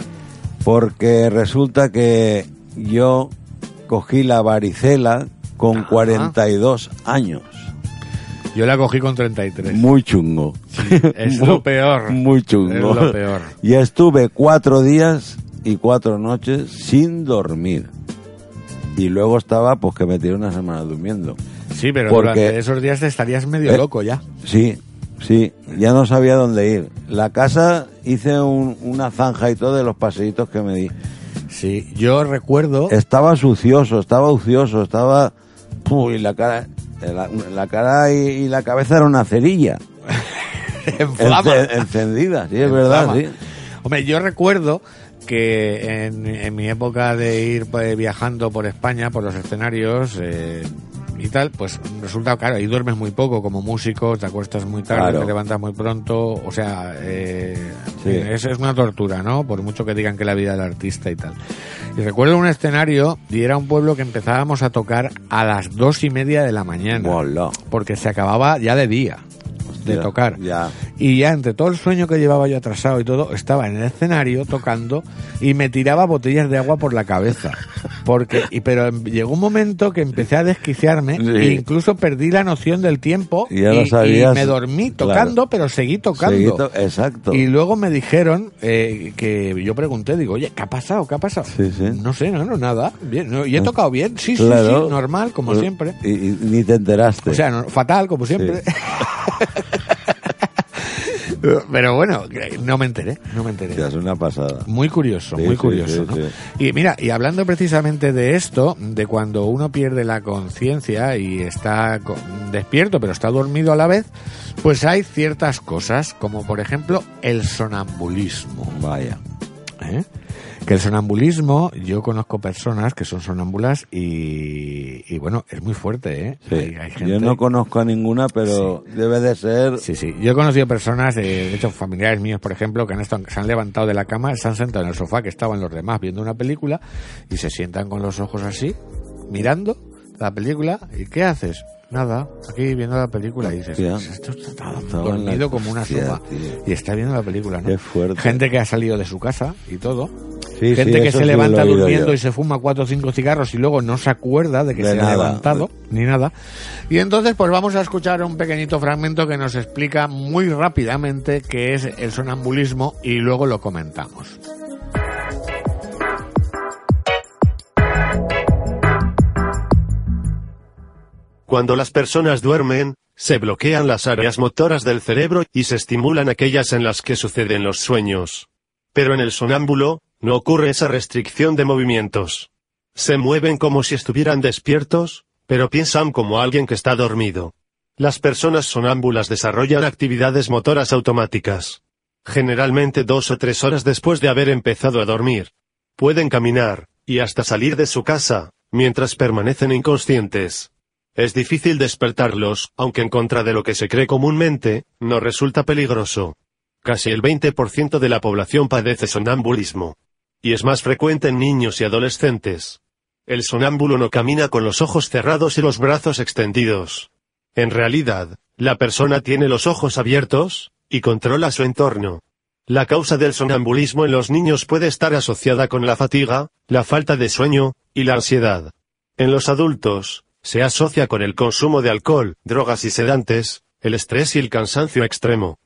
Porque resulta que yo cogí la varicela con 42 años. Yo la cogí con 33. Muy chungo. es Muy- lo peor. Muy chungo. Es lo peor. Y estuve cuatro días y cuatro noches sin dormir. Y luego estaba, pues que me tiré una semana durmiendo. Sí, pero Porque- durante esos días te estarías medio Eh, loco ya. Sí, sí, ya no sabía dónde ir. La casa hice un- una zanja y todo de los paseitos que me di. Sí, yo recuerdo... Estaba sucioso, estaba ocioso, estaba... Uy, la cara, la, la cara y, y la cabeza era una cerilla. en flama. Encendida, sí, es En verdad, flama. sí. Hombre, yo recuerdo que en, en mi época de ir pues, viajando por España, por los escenarios, eh, y tal, pues resulta, claro, ahí duermes muy poco como músico, te acuestas muy tarde, Claro. te levantas muy pronto, o sea, eh, Sí. es, es una tortura, ¿no? Por mucho que digan que la vida del artista y tal. Y recuerdo un escenario, y era un pueblo que empezábamos a tocar a las dos y media de la mañana, porque se acababa ya de día de tocar. Ya. Y ya entre todo el sueño que llevaba yo atrasado y todo, estaba en el escenario tocando y me tiraba botellas de agua por la cabeza. Porque, y, pero llegó un momento que empecé a desquiciarme Sí. e incluso perdí la noción del tiempo Y ya lo sabías. me dormí Claro. tocando, pero seguí tocando. Seguí to- exacto. Y luego me dijeron eh, que yo pregunté, digo, oye, ¿qué ha pasado? ¿Qué ha pasado? Sí, sí. No sé, no, no, nada. Bien, no, y he tocado bien, sí, sí, Claro. sí, normal, como siempre. Y, y ni te enteraste. O sea, no- fatal, como siempre. Pero bueno, no me enteré, no me enteré. Es una pasada. Muy curioso, Sí, muy curioso, sí, ¿no? sí. Y mira, y hablando precisamente de esto, de cuando uno pierde la conciencia y está despierto pero está dormido a la vez, pues hay ciertas cosas, como por ejemplo el sonambulismo. Vaya. ¿eh? Que el sonambulismo, yo conozco personas que son sonambulas y, y bueno, es muy fuerte, ¿eh? Sí. Hay- hay gente- Yo no conozco a ninguna, pero debe de ser. Sí, sí. Yo he conocido personas, eh, de hecho familiares míos, por ejemplo, que han estado, se han levantado de la cama, se han sentado en el sofá que estaban los demás viendo una película y se sientan con los ojos así, mirando la película. ¿Y qué haces? Nada, aquí viendo la película y dices, Hostia. "Pues esto está dormido como una tío. y está viendo la película, ¿no? Qué fuerte. Gente que ha salido de su casa y todo. Sí, Gente sí, que se sí levanta durmiendo yo. y se fuma cuatro o cinco cigarros y luego no se acuerda de que De se ha levantado ni nada. Y entonces pues vamos a escuchar un pequeñito fragmento que nos explica muy rápidamente qué es el sonambulismo y luego lo comentamos. Cuando las personas duermen, se bloquean las áreas motoras del cerebro y se estimulan aquellas en las que suceden los sueños. Pero en el sonámbulo, no ocurre esa restricción de movimientos. Se mueven como si estuvieran despiertos, pero piensan como alguien que está dormido. Las personas sonámbulas desarrollan actividades motoras automáticas. Generalmente dos o tres horas después de haber empezado a dormir. Pueden caminar, y hasta salir de su casa, mientras permanecen inconscientes. Es difícil despertarlos, aunque en contra de lo que se cree comúnmente, no resulta peligroso. Casi el 20% de la población padece sonambulismo. Y es más frecuente en niños y adolescentes. El sonámbulo no camina con los ojos cerrados y los brazos extendidos. En realidad, la persona tiene los ojos abiertos, y controla su entorno. La causa del sonambulismo en los niños puede estar asociada con la fatiga, la falta de sueño, y la ansiedad. En los adultos, se asocia con el consumo de alcohol, drogas y sedantes, el estrés y el cansancio extremo.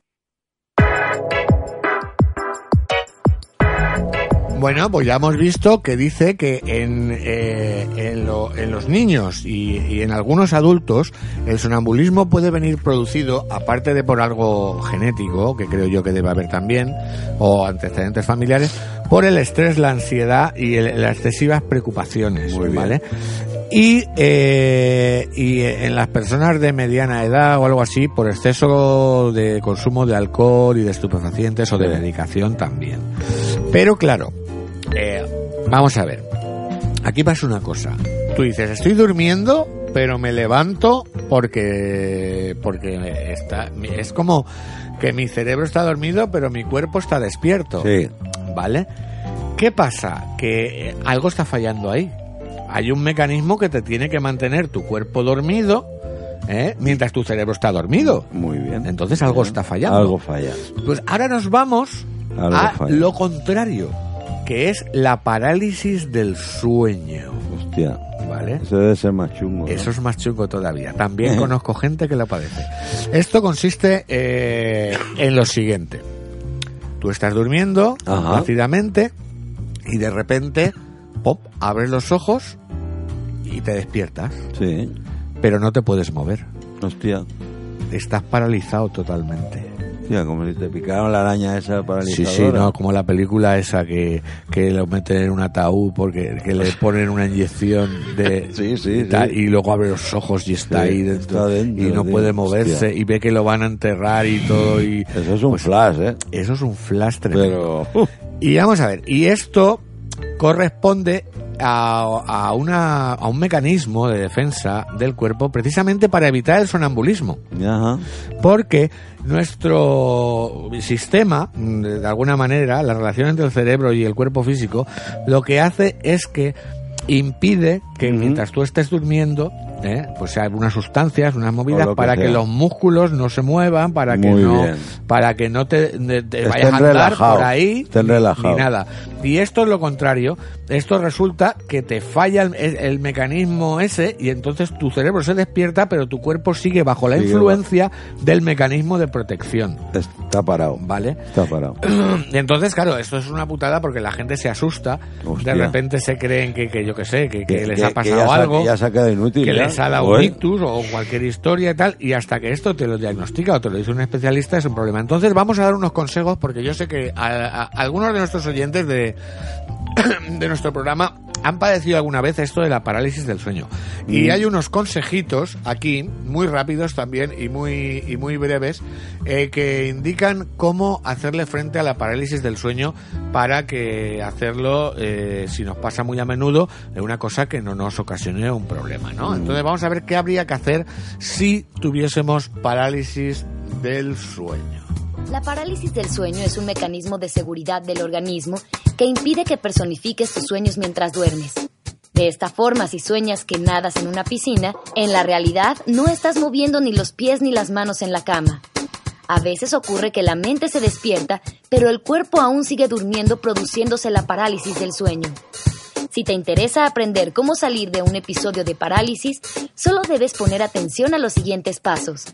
Bueno, pues ya hemos visto que dice que en, eh, en, lo- en los niños y, y en algunos adultos el sonambulismo puede venir producido, aparte de por algo genético, que creo yo que debe haber también, o antecedentes familiares, por el estrés, la ansiedad y el- las excesivas preocupaciones, Muy bien. ¿vale? Y, eh, y en las personas de mediana edad o algo así, por exceso de consumo de alcohol y de estupefacientes o de Sí. medicación también. Pero claro, eh, vamos a ver. Aquí pasa una cosa. Tú dices, estoy durmiendo, pero me levanto porque porque está es como que mi cerebro está dormido, pero mi cuerpo está despierto. Sí. ¿Vale? ¿Qué pasa? Que algo está fallando ahí. Hay un mecanismo que te tiene que mantener tu cuerpo dormido ¿eh? mientras tu cerebro está dormido. Muy bien. Entonces algo está fallando. Algo falla. Pues ahora nos vamos Algo a falla. lo contrario, que es la parálisis del sueño. Hostia. ¿Vale? Eso debe ser más chungo. ¿no? Eso es más chungo todavía. También conozco gente que lo padece. Esto consiste eh, en lo siguiente. Tú estás durmiendo plácidamente y de repente, pop, abres los ojos y te despiertas, Sí. pero no te puedes mover. Hostia. Estás paralizado totalmente. Hostia, como si te picaron la araña esa Sí, paralizadora. sí, no, como la película esa que, que lo meten en un ataúd porque que le ponen una inyección de Sí, sí, y, tal, sí. y luego abre los ojos y está Sí, ahí dentro, está dentro, y no tío, puede moverse hostia. y ve que lo van a enterrar y todo y Eso es un Pues, flash, ¿eh? eso es un flash tremendo. Pero... uh, Y vamos a ver, y esto corresponde a, a una, a un mecanismo de defensa del cuerpo precisamente para evitar el sonambulismo. Ajá. Porque nuestro sistema, mm, de alguna manera, la relación entre el cerebro y el cuerpo físico, lo que hace es que impide que mientras tú estés durmiendo, ¿eh? pues hay unas sustancias, unas movidas que para que los músculos no se muevan, para que no, bien. para que no te, te- te Estén vayas a andar por ahí ni- nada. Y esto es lo contrario. Esto resulta que te falla el, el- el mecanismo ese y entonces tu cerebro se despierta, pero tu cuerpo sigue bajo la Sigue influencia del mecanismo de protección. Está parado. ¿Vale? Está parado. Entonces, claro, esto es una putada porque la gente se asusta. Hostia. De repente se creen que, que yo que sé, que, que Que- les ha pasado ya algo. ya ha quedado inútil, Que ya. les dado Joder. un ictus o cualquier historia y tal. Y hasta que esto te lo diagnostica o te lo dice un especialista es un problema. Entonces, vamos a dar unos consejos porque yo sé que a- a- algunos de nuestros oyentes de, de nuestro programa han padecido alguna vez esto de la parálisis del sueño. Y Mm. hay unos consejitos aquí, muy rápidos también y muy, y muy breves, eh, que indican cómo hacerle frente a la parálisis del sueño para que hacerlo, eh, si nos pasa muy a menudo, de una cosa que no nos ocasione un problema, ¿no? Mm. Vamos a ver qué habría que hacer si tuviésemos parálisis del sueño. La parálisis del sueño es un mecanismo de seguridad del organismo que impide que personifiques tus sueños mientras duermes. De esta forma, si sueñas que nadas en una piscina, en la realidad no estás moviendo ni los pies ni las manos en la cama. A veces ocurre que la mente se despierta, pero el cuerpo aún sigue durmiendo produciéndose la parálisis del sueño. Si te interesa aprender cómo salir de un episodio de parálisis, solo debes poner atención a los siguientes pasos.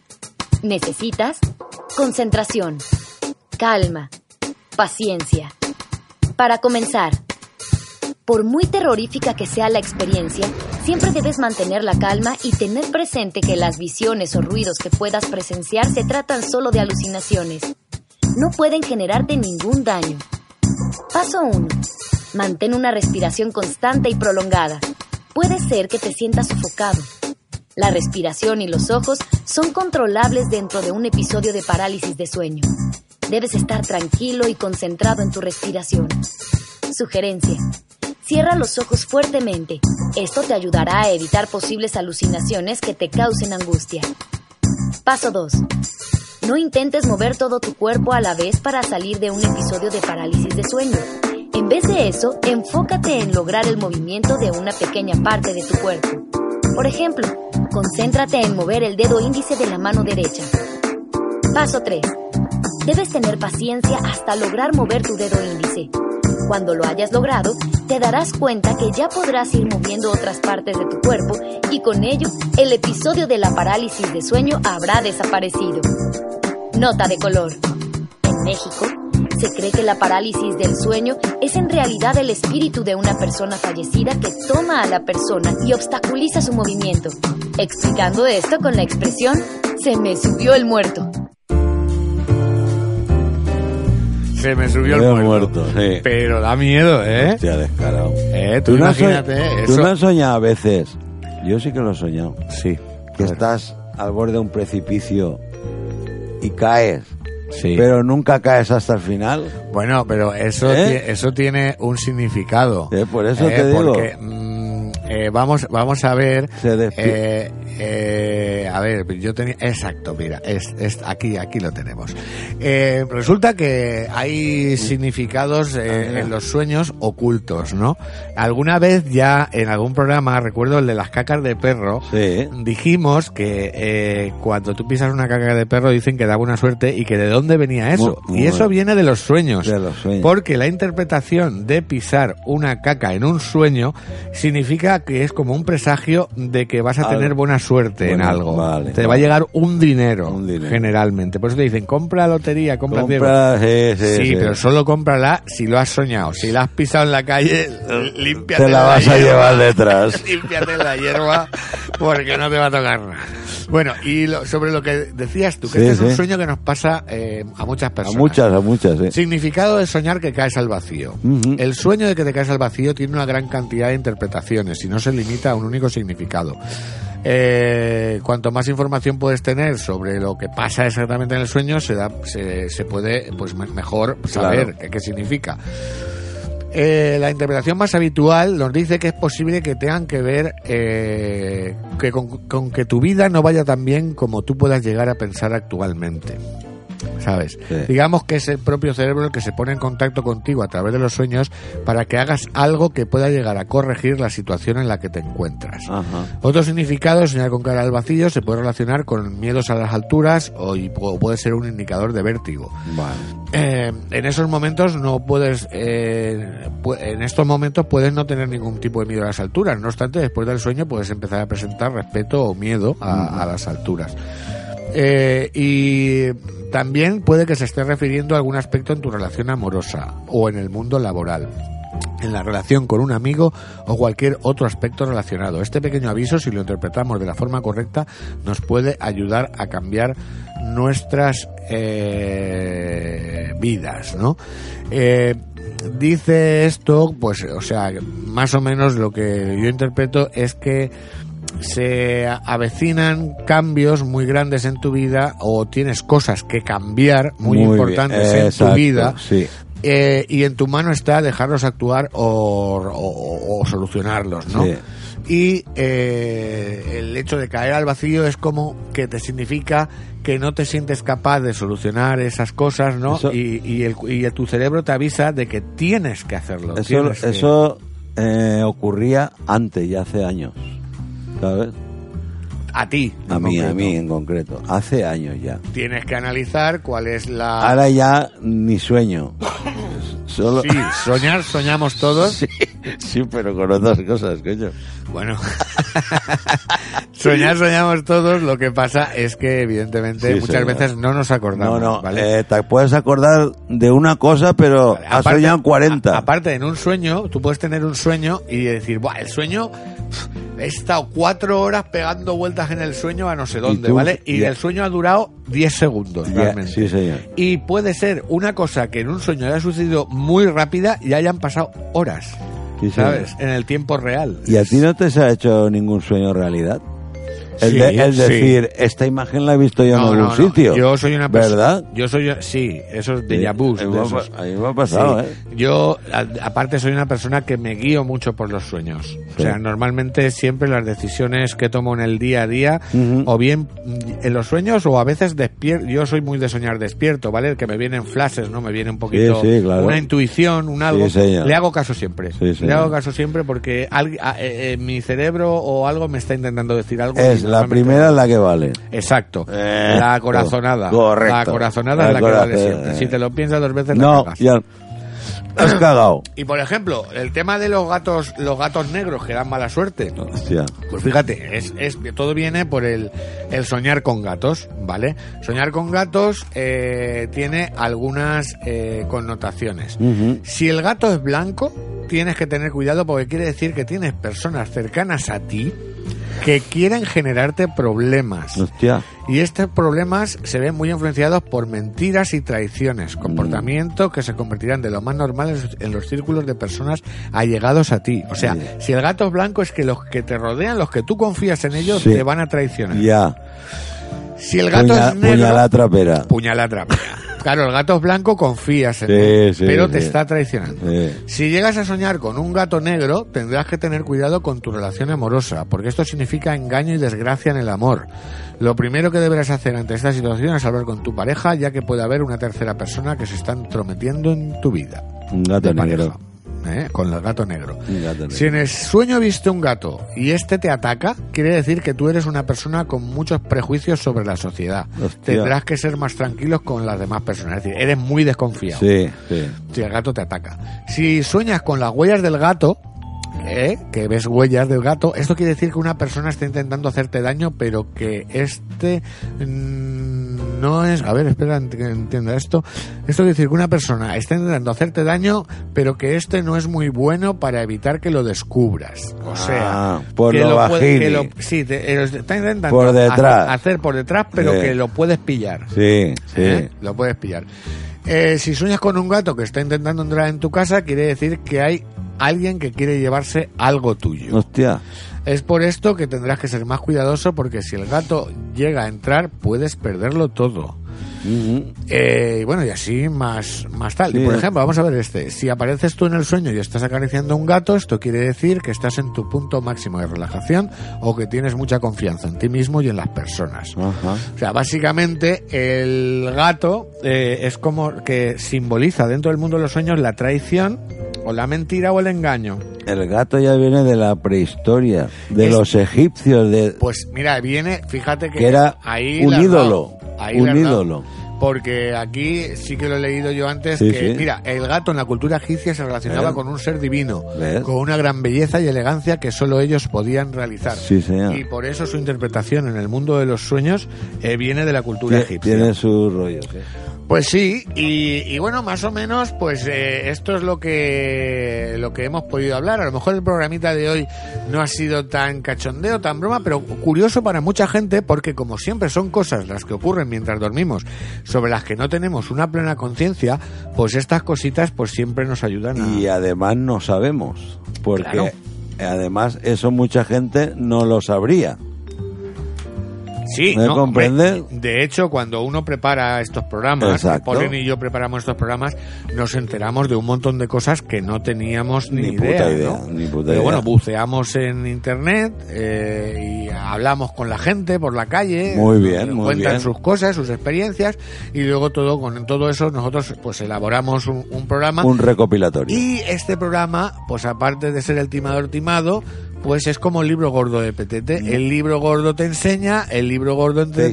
Necesitas concentración, calma, paciencia. Para comenzar, por muy terrorífica que sea la experiencia, siempre debes mantener la calma y tener presente que las visiones o ruidos que puedas presenciar se tratan solo de alucinaciones. No pueden generarte ningún daño. Paso 1. Mantén una respiración constante y prolongada. Puede ser que te sientas sofocado. La respiración y los ojos son controlables dentro de un episodio de parálisis de sueño. Debes estar tranquilo y concentrado en tu respiración. Sugerencia. Cierra los ojos fuertemente. Esto te ayudará a evitar posibles alucinaciones que te causen angustia. Paso 2. No intentes mover todo tu cuerpo a la vez para salir de un episodio de parálisis de sueño. En vez de eso, enfócate en lograr el movimiento de una pequeña parte de tu cuerpo. Por ejemplo, concéntrate en mover el dedo índice de la mano derecha. Paso 3. Debes tener paciencia hasta lograr mover tu dedo índice. Cuando lo hayas logrado, te darás cuenta que ya podrás ir moviendo otras partes de tu cuerpo y con ello el episodio de la parálisis de sueño habrá desaparecido. Nota de color. En México, se cree que la parálisis del sueño es en realidad el espíritu de una persona fallecida que toma a la persona y obstaculiza su movimiento, explicando esto con la expresión se me subió el muerto. Se me subió el muerto. muerto, sí. Pero da miedo, ¿eh? Hostia, descarado. Eh, tú no has imagínate eso. Tú no has soñado a veces. Yo sí que lo he soñado. Sí. Que estás al borde de un precipicio y caes. Sí. Pero nunca caes hasta el final. Bueno, pero eso, ¿Eh? ti- eso tiene un significado. Eh, por eso te digo. Porque, eh, vamos, vamos a ver. Se eh, eh, a ver, yo tenía. Exacto, mira, es, es aquí, aquí lo tenemos. Resulta que hay significados eh, en los sueños ocultos, ¿no? Alguna vez ya en algún programa, recuerdo el de las cacas de perro, Sí. dijimos que cuando tú pisas una caca de perro dicen que da buena suerte y que de dónde venía eso. Muy- muy y eso viene de los sueños. De los sueños. Porque la interpretación de pisar una caca en un sueño significa que es como un presagio de que vas a Algo. tener buena suerte en algo. vale, te va a llegar un dinero, Un dinero. generalmente. Por eso te dicen, compra lotería, compra, Compra, sí, sí, Sí, sí. pero solo cómprala si lo has soñado. Si la has pisado en la calle, límpiate Te la vas a llevar detrás. límpiate la hierba porque no te va a tocar nada. Bueno, y lo- sobre lo que decías tú, que este es un sueño que nos pasa eh, a muchas A personas. muchas, a muchas, sí. Significado de soñar que caes al vacío. El sueño de que te caes al vacío tiene una gran cantidad de interpretaciones y no se limita a un único significado. Eh, cuanto más información puedes tener sobre lo que pasa exactamente en el sueño, se, da, se, se puede pues me- mejor saber Claro. qué, qué significa. Eh, la interpretación más habitual nos dice que es posible que tengan que ver eh, que con, con que tu vida no vaya tan bien como tú puedas llegar a pensar actualmente. ¿Sabes? Sí. Digamos que es el propio cerebro el que se pone en contacto contigo a través de los sueños para que hagas algo que pueda llegar a corregir la situación en la que te encuentras. Ajá. Otro significado, soñar con cara al vacío, se puede relacionar con miedos a las alturas o, y- o puede ser un indicador de vértigo. Vale. Eh, en esos momentos no puedes, eh, en estos momentos puedes no tener ningún tipo de miedo a las alturas. No obstante, después del sueño puedes empezar a presentar respeto o miedo a, a las alturas. Eh, y también puede que se esté refiriendo a algún aspecto en tu relación amorosa o en el mundo laboral en la relación con un amigo o cualquier otro aspecto relacionado. Este pequeño aviso, si lo interpretamos de la forma correcta, nos puede ayudar a cambiar nuestras eh, vidas, ¿no? Eh, dice esto, pues, o sea, más o menos lo que yo interpreto es que se avecinan cambios muy grandes en tu vida o tienes cosas que cambiar muy, importantes en Exacto, tu vida Sí. eh, y en tu mano está dejarlos actuar o, o- o solucionarlos, ¿no? Sí. Y eh, el hecho de caer al vacío es como que te significa que no te sientes capaz de solucionar esas cosas, ¿no? Eso- y, y, el, y tu cerebro te avisa de que tienes que hacerlo. Eso, tienes que- eso eh, ocurría antes, ya hace años. ¿Sabes? a ti. A mí, a concreto. mí en concreto. Hace años ya. Tienes que analizar cuál es la... Ahora ya ni sueño. Solo... Sí, soñar, soñamos todos. Sí, sí, pero con otras cosas, coño. Bueno, soñar soñamos todos, lo que pasa es que evidentemente Sí, muchas señor. veces no nos acordamos, No, no, ¿vale? eh, te puedes acordar de una cosa, pero Vale, has soñado 40. a- aparte, en un sueño, tú puedes tener un sueño y decir, Buah, el sueño, he estado cuatro horas pegando vueltas en el sueño a no sé dónde? ¿vale? Y el sueño ha durado 10 segundos, realmente. sí, señor. Y puede ser una cosa que en un sueño haya sucedido muy rápida y hayan pasado horas, Sí. ¿sabes? En el tiempo real. ¿Y a ti no te se ha hecho ningún sueño realidad? El, Sí, de- el sí. decir, esta imagen la he visto yo en algún no, no. sitio. Yo soy una persona. ¿Verdad? Yo soy. Sí, esos de Sí, vus. a mí de pa- a mí me ha pasado, Sí. ¿eh? Yo, a- aparte, soy una persona que me guío mucho por los sueños. O sea, normalmente siempre las decisiones que tomo en el día a día, o bien mm, en los sueños, o a veces despierto. Yo soy muy de soñar despierto, ¿vale? Que me vienen flashes, ¿no? Me viene un poquito. sí, claro. Una intuición, un algo. Le hago caso siempre. Le hago caso siempre porque al- a- eh, eh, mi cerebro o algo me está intentando decir algo. Es la primera la que vale. Exacto. Eh, la corazonada. correcto. La corazonada La es la que vale siempre. Si te lo piensas dos veces, la No, cagas. ya. Has cagado. Y por ejemplo, el tema de los gatos, los gatos negros que dan mala suerte. Hostia. Pues fíjate, es, es todo viene por el, el soñar con gatos, ¿vale? Soñar con gatos eh, tiene algunas eh, connotaciones. Si el gato es blanco, tienes que tener cuidado porque quiere decir que tienes personas cercanas a ti que quieren generarte problemas. Hostia. Y estos problemas se ven muy influenciados por mentiras y traiciones, comportamientos que se convertirán de lo más normales en los círculos de personas allegados a ti. O sea, Sí. si el gato es blanco es que los que te rodean, los que tú confías en ellos, Sí. te van a traicionar. Ya. Si el gato Puña- es negro, puñalada trapera. puñalada trapera. Claro, el gato blanco, confías en él, sí, pero te está traicionando. Si llegas a soñar con un gato negro, tendrás que tener cuidado con tu relación amorosa, porque esto significa engaño y desgracia en el amor. Lo primero que deberás hacer ante esta situación es hablar con tu pareja, ya que puede haber una tercera persona que se está entrometiendo en tu vida. Un gato negro. pareja, ¿eh? Con el gato negro. Un gato negro. Si en el sueño viste un gato y este te ataca, quiere decir que tú eres una persona con muchos prejuicios sobre la sociedad. Hostia. Tendrás que ser más tranquilos con las demás personas. Es decir, eres muy desconfiado Sí, sí. si el gato te ataca. Si sueñas con las huellas del gato, ¿eh? que ves huellas del gato, esto quiere decir que una persona está intentando hacerte daño, pero que este mm, no es... A ver, espera que entienda esto. Esto quiere decir que una persona está intentando hacerte daño, pero que este no es muy bueno para evitar que lo descubras. O sea, Ah, por que lo puede- que bajini. lo- sí, te- eh, está intentando Por detrás. ha- hacer por detrás, pero Sí. que lo puedes pillar. Sí, sí. ¿eh? Lo puedes pillar. Eh, si sueñas con un gato que está intentando entrar en tu casa, quiere decir que hay alguien que quiere llevarse algo tuyo. Hostia. Es por esto que tendrás que ser más cuidadoso porque si el gato llega a entrar puedes perderlo todo. Eh, y bueno, y así más, más tal. Sí. Y por ejemplo, vamos a ver este. Si apareces tú en el sueño y estás acariciando a un gato, esto quiere decir que estás en tu punto máximo de relajación o que tienes mucha confianza en ti mismo y en las personas. O sea, básicamente el gato eh, es como que simboliza dentro del mundo de los sueños la traición o la mentira o el engaño. El gato ya viene de la prehistoria, de Es- los egipcios, de Pues mira, viene, fíjate que, que era ahí un ídolo, ahí un ídolo. Porque aquí sí que lo he leído yo antes, Sí, que sí. mira, el gato en la cultura egipcia se relacionaba ¿Ves? con un ser divino, con una gran belleza y elegancia que solo ellos podían realizar. Sí, señor. Y por eso su interpretación en el mundo de los sueños eh, viene de la cultura egipcia. Tiene su rollo. Pues sí, y, y bueno, más o menos, pues eh, esto es lo que lo que hemos podido hablar. A lo mejor el programita de hoy no ha sido tan cachondeo, tan broma, pero curioso para mucha gente porque como siempre son cosas las que ocurren mientras dormimos, sobre las que no tenemos una plena conciencia, pues estas cositas pues siempre nos ayudan a... Y además no sabemos, porque Claro. además eso mucha gente no lo sabría. Sí, ¿Me no, comprende? hombre, De hecho, cuando uno prepara estos programas. Polen y yo preparamos estos programas, nos enteramos de un montón de cosas que no teníamos ni, Ni puta idea. idea, ¿no? ni puta Pero idea. bueno, buceamos en internet eh, y hablamos con la gente por la calle. Muy bien, muy cuentan bien. sus cosas, sus experiencias y luego todo con todo eso nosotros pues elaboramos un, un programa. Un recopilatorio. Y este programa, pues aparte de ser el timador timado, pues es como el libro gordo de Petete. El libro gordo te enseña, el libro gordo te,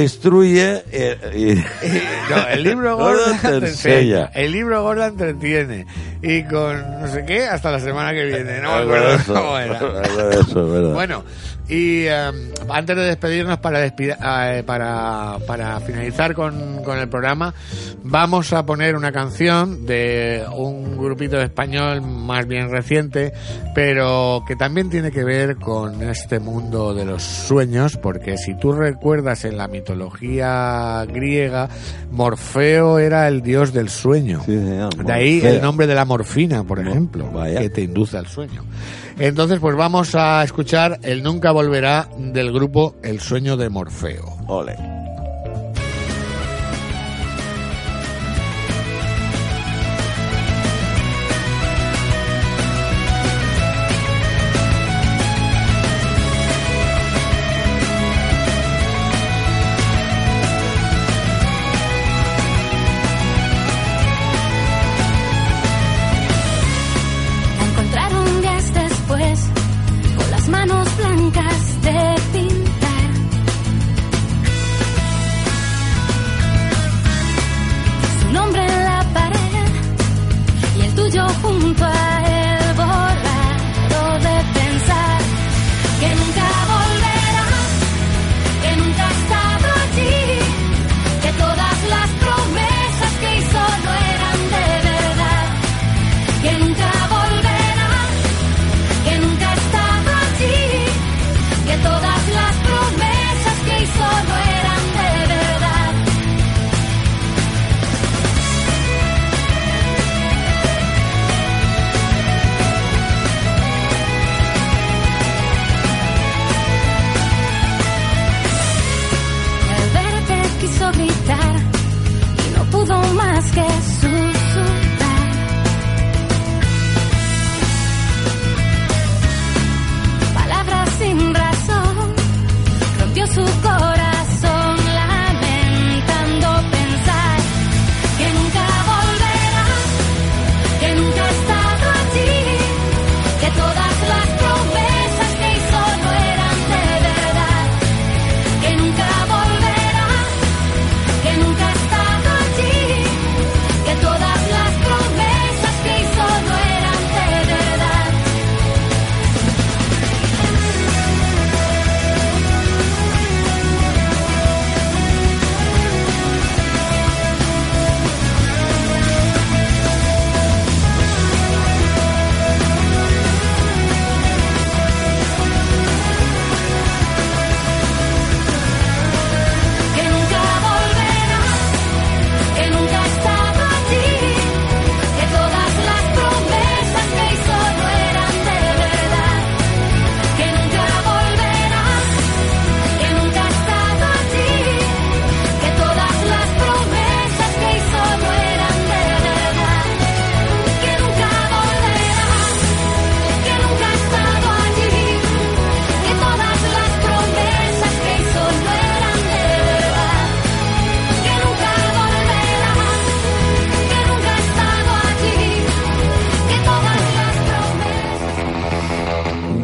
instruye eh, No, el libro gordo te, te enseña. El libro gordo entretiene. Y con no sé qué, hasta la semana que viene. No me de acuerdo eso, cómo era. algo de eso, ¿verdad? Bueno, y em, antes de despedirnos para, despi- eh, para, para finalizar con, con el programa, vamos a poner una canción de un grupito español más bien reciente, pero que también tiene que ver con este mundo de los sueños, porque si tú recuerdas en la mitología griega, Morfeo era el dios del sueño. Sí, señor, De ahí Morfeo. el nombre de la morfina, por ejemplo, vaya. que te induce al sueño. Entonces, pues vamos a escuchar El Nunca Volverá del grupo El Sueño de Morfeo. Ole.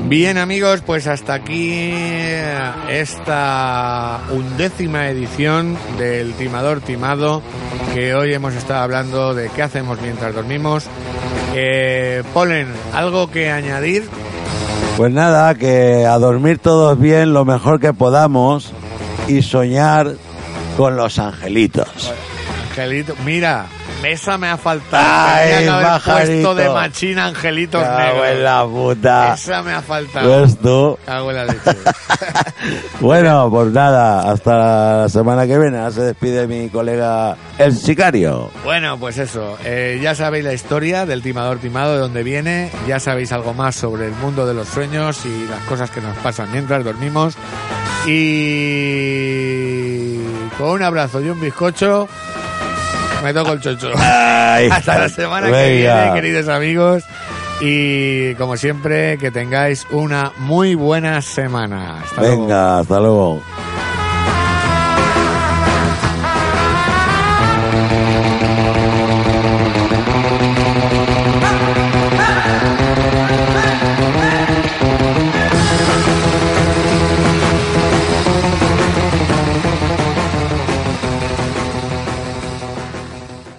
Bien amigos, pues hasta aquí esta undécima edición del Timador Timado, que hoy hemos estado hablando de qué hacemos mientras dormimos. Eh, Polen, ¿algo que añadir? Pues nada, que a dormir todos bien lo mejor que podamos y soñar con los angelitos. Angelito, mira, esa me ha faltado. Ay, Tenía que haber pajarito. puesto de machina angelitos Cago en negros. la puta. Esa me ha faltado. ¿Ves tú? Cago en la leche. Bueno, pues nada, hasta la semana que viene. Ahora se despide mi colega el sicario. Bueno, pues eso, eh, ya sabéis la historia del timador timado, de dónde viene, ya sabéis algo más sobre el mundo de los sueños y las cosas que nos pasan mientras dormimos. Y con un abrazo y un bizcocho, me toco el chocho. Ay, Hasta la semana que viene, queridos amigos. Y como siempre, que tengáis una muy buena semana. Hasta luego. Venga, hasta luego.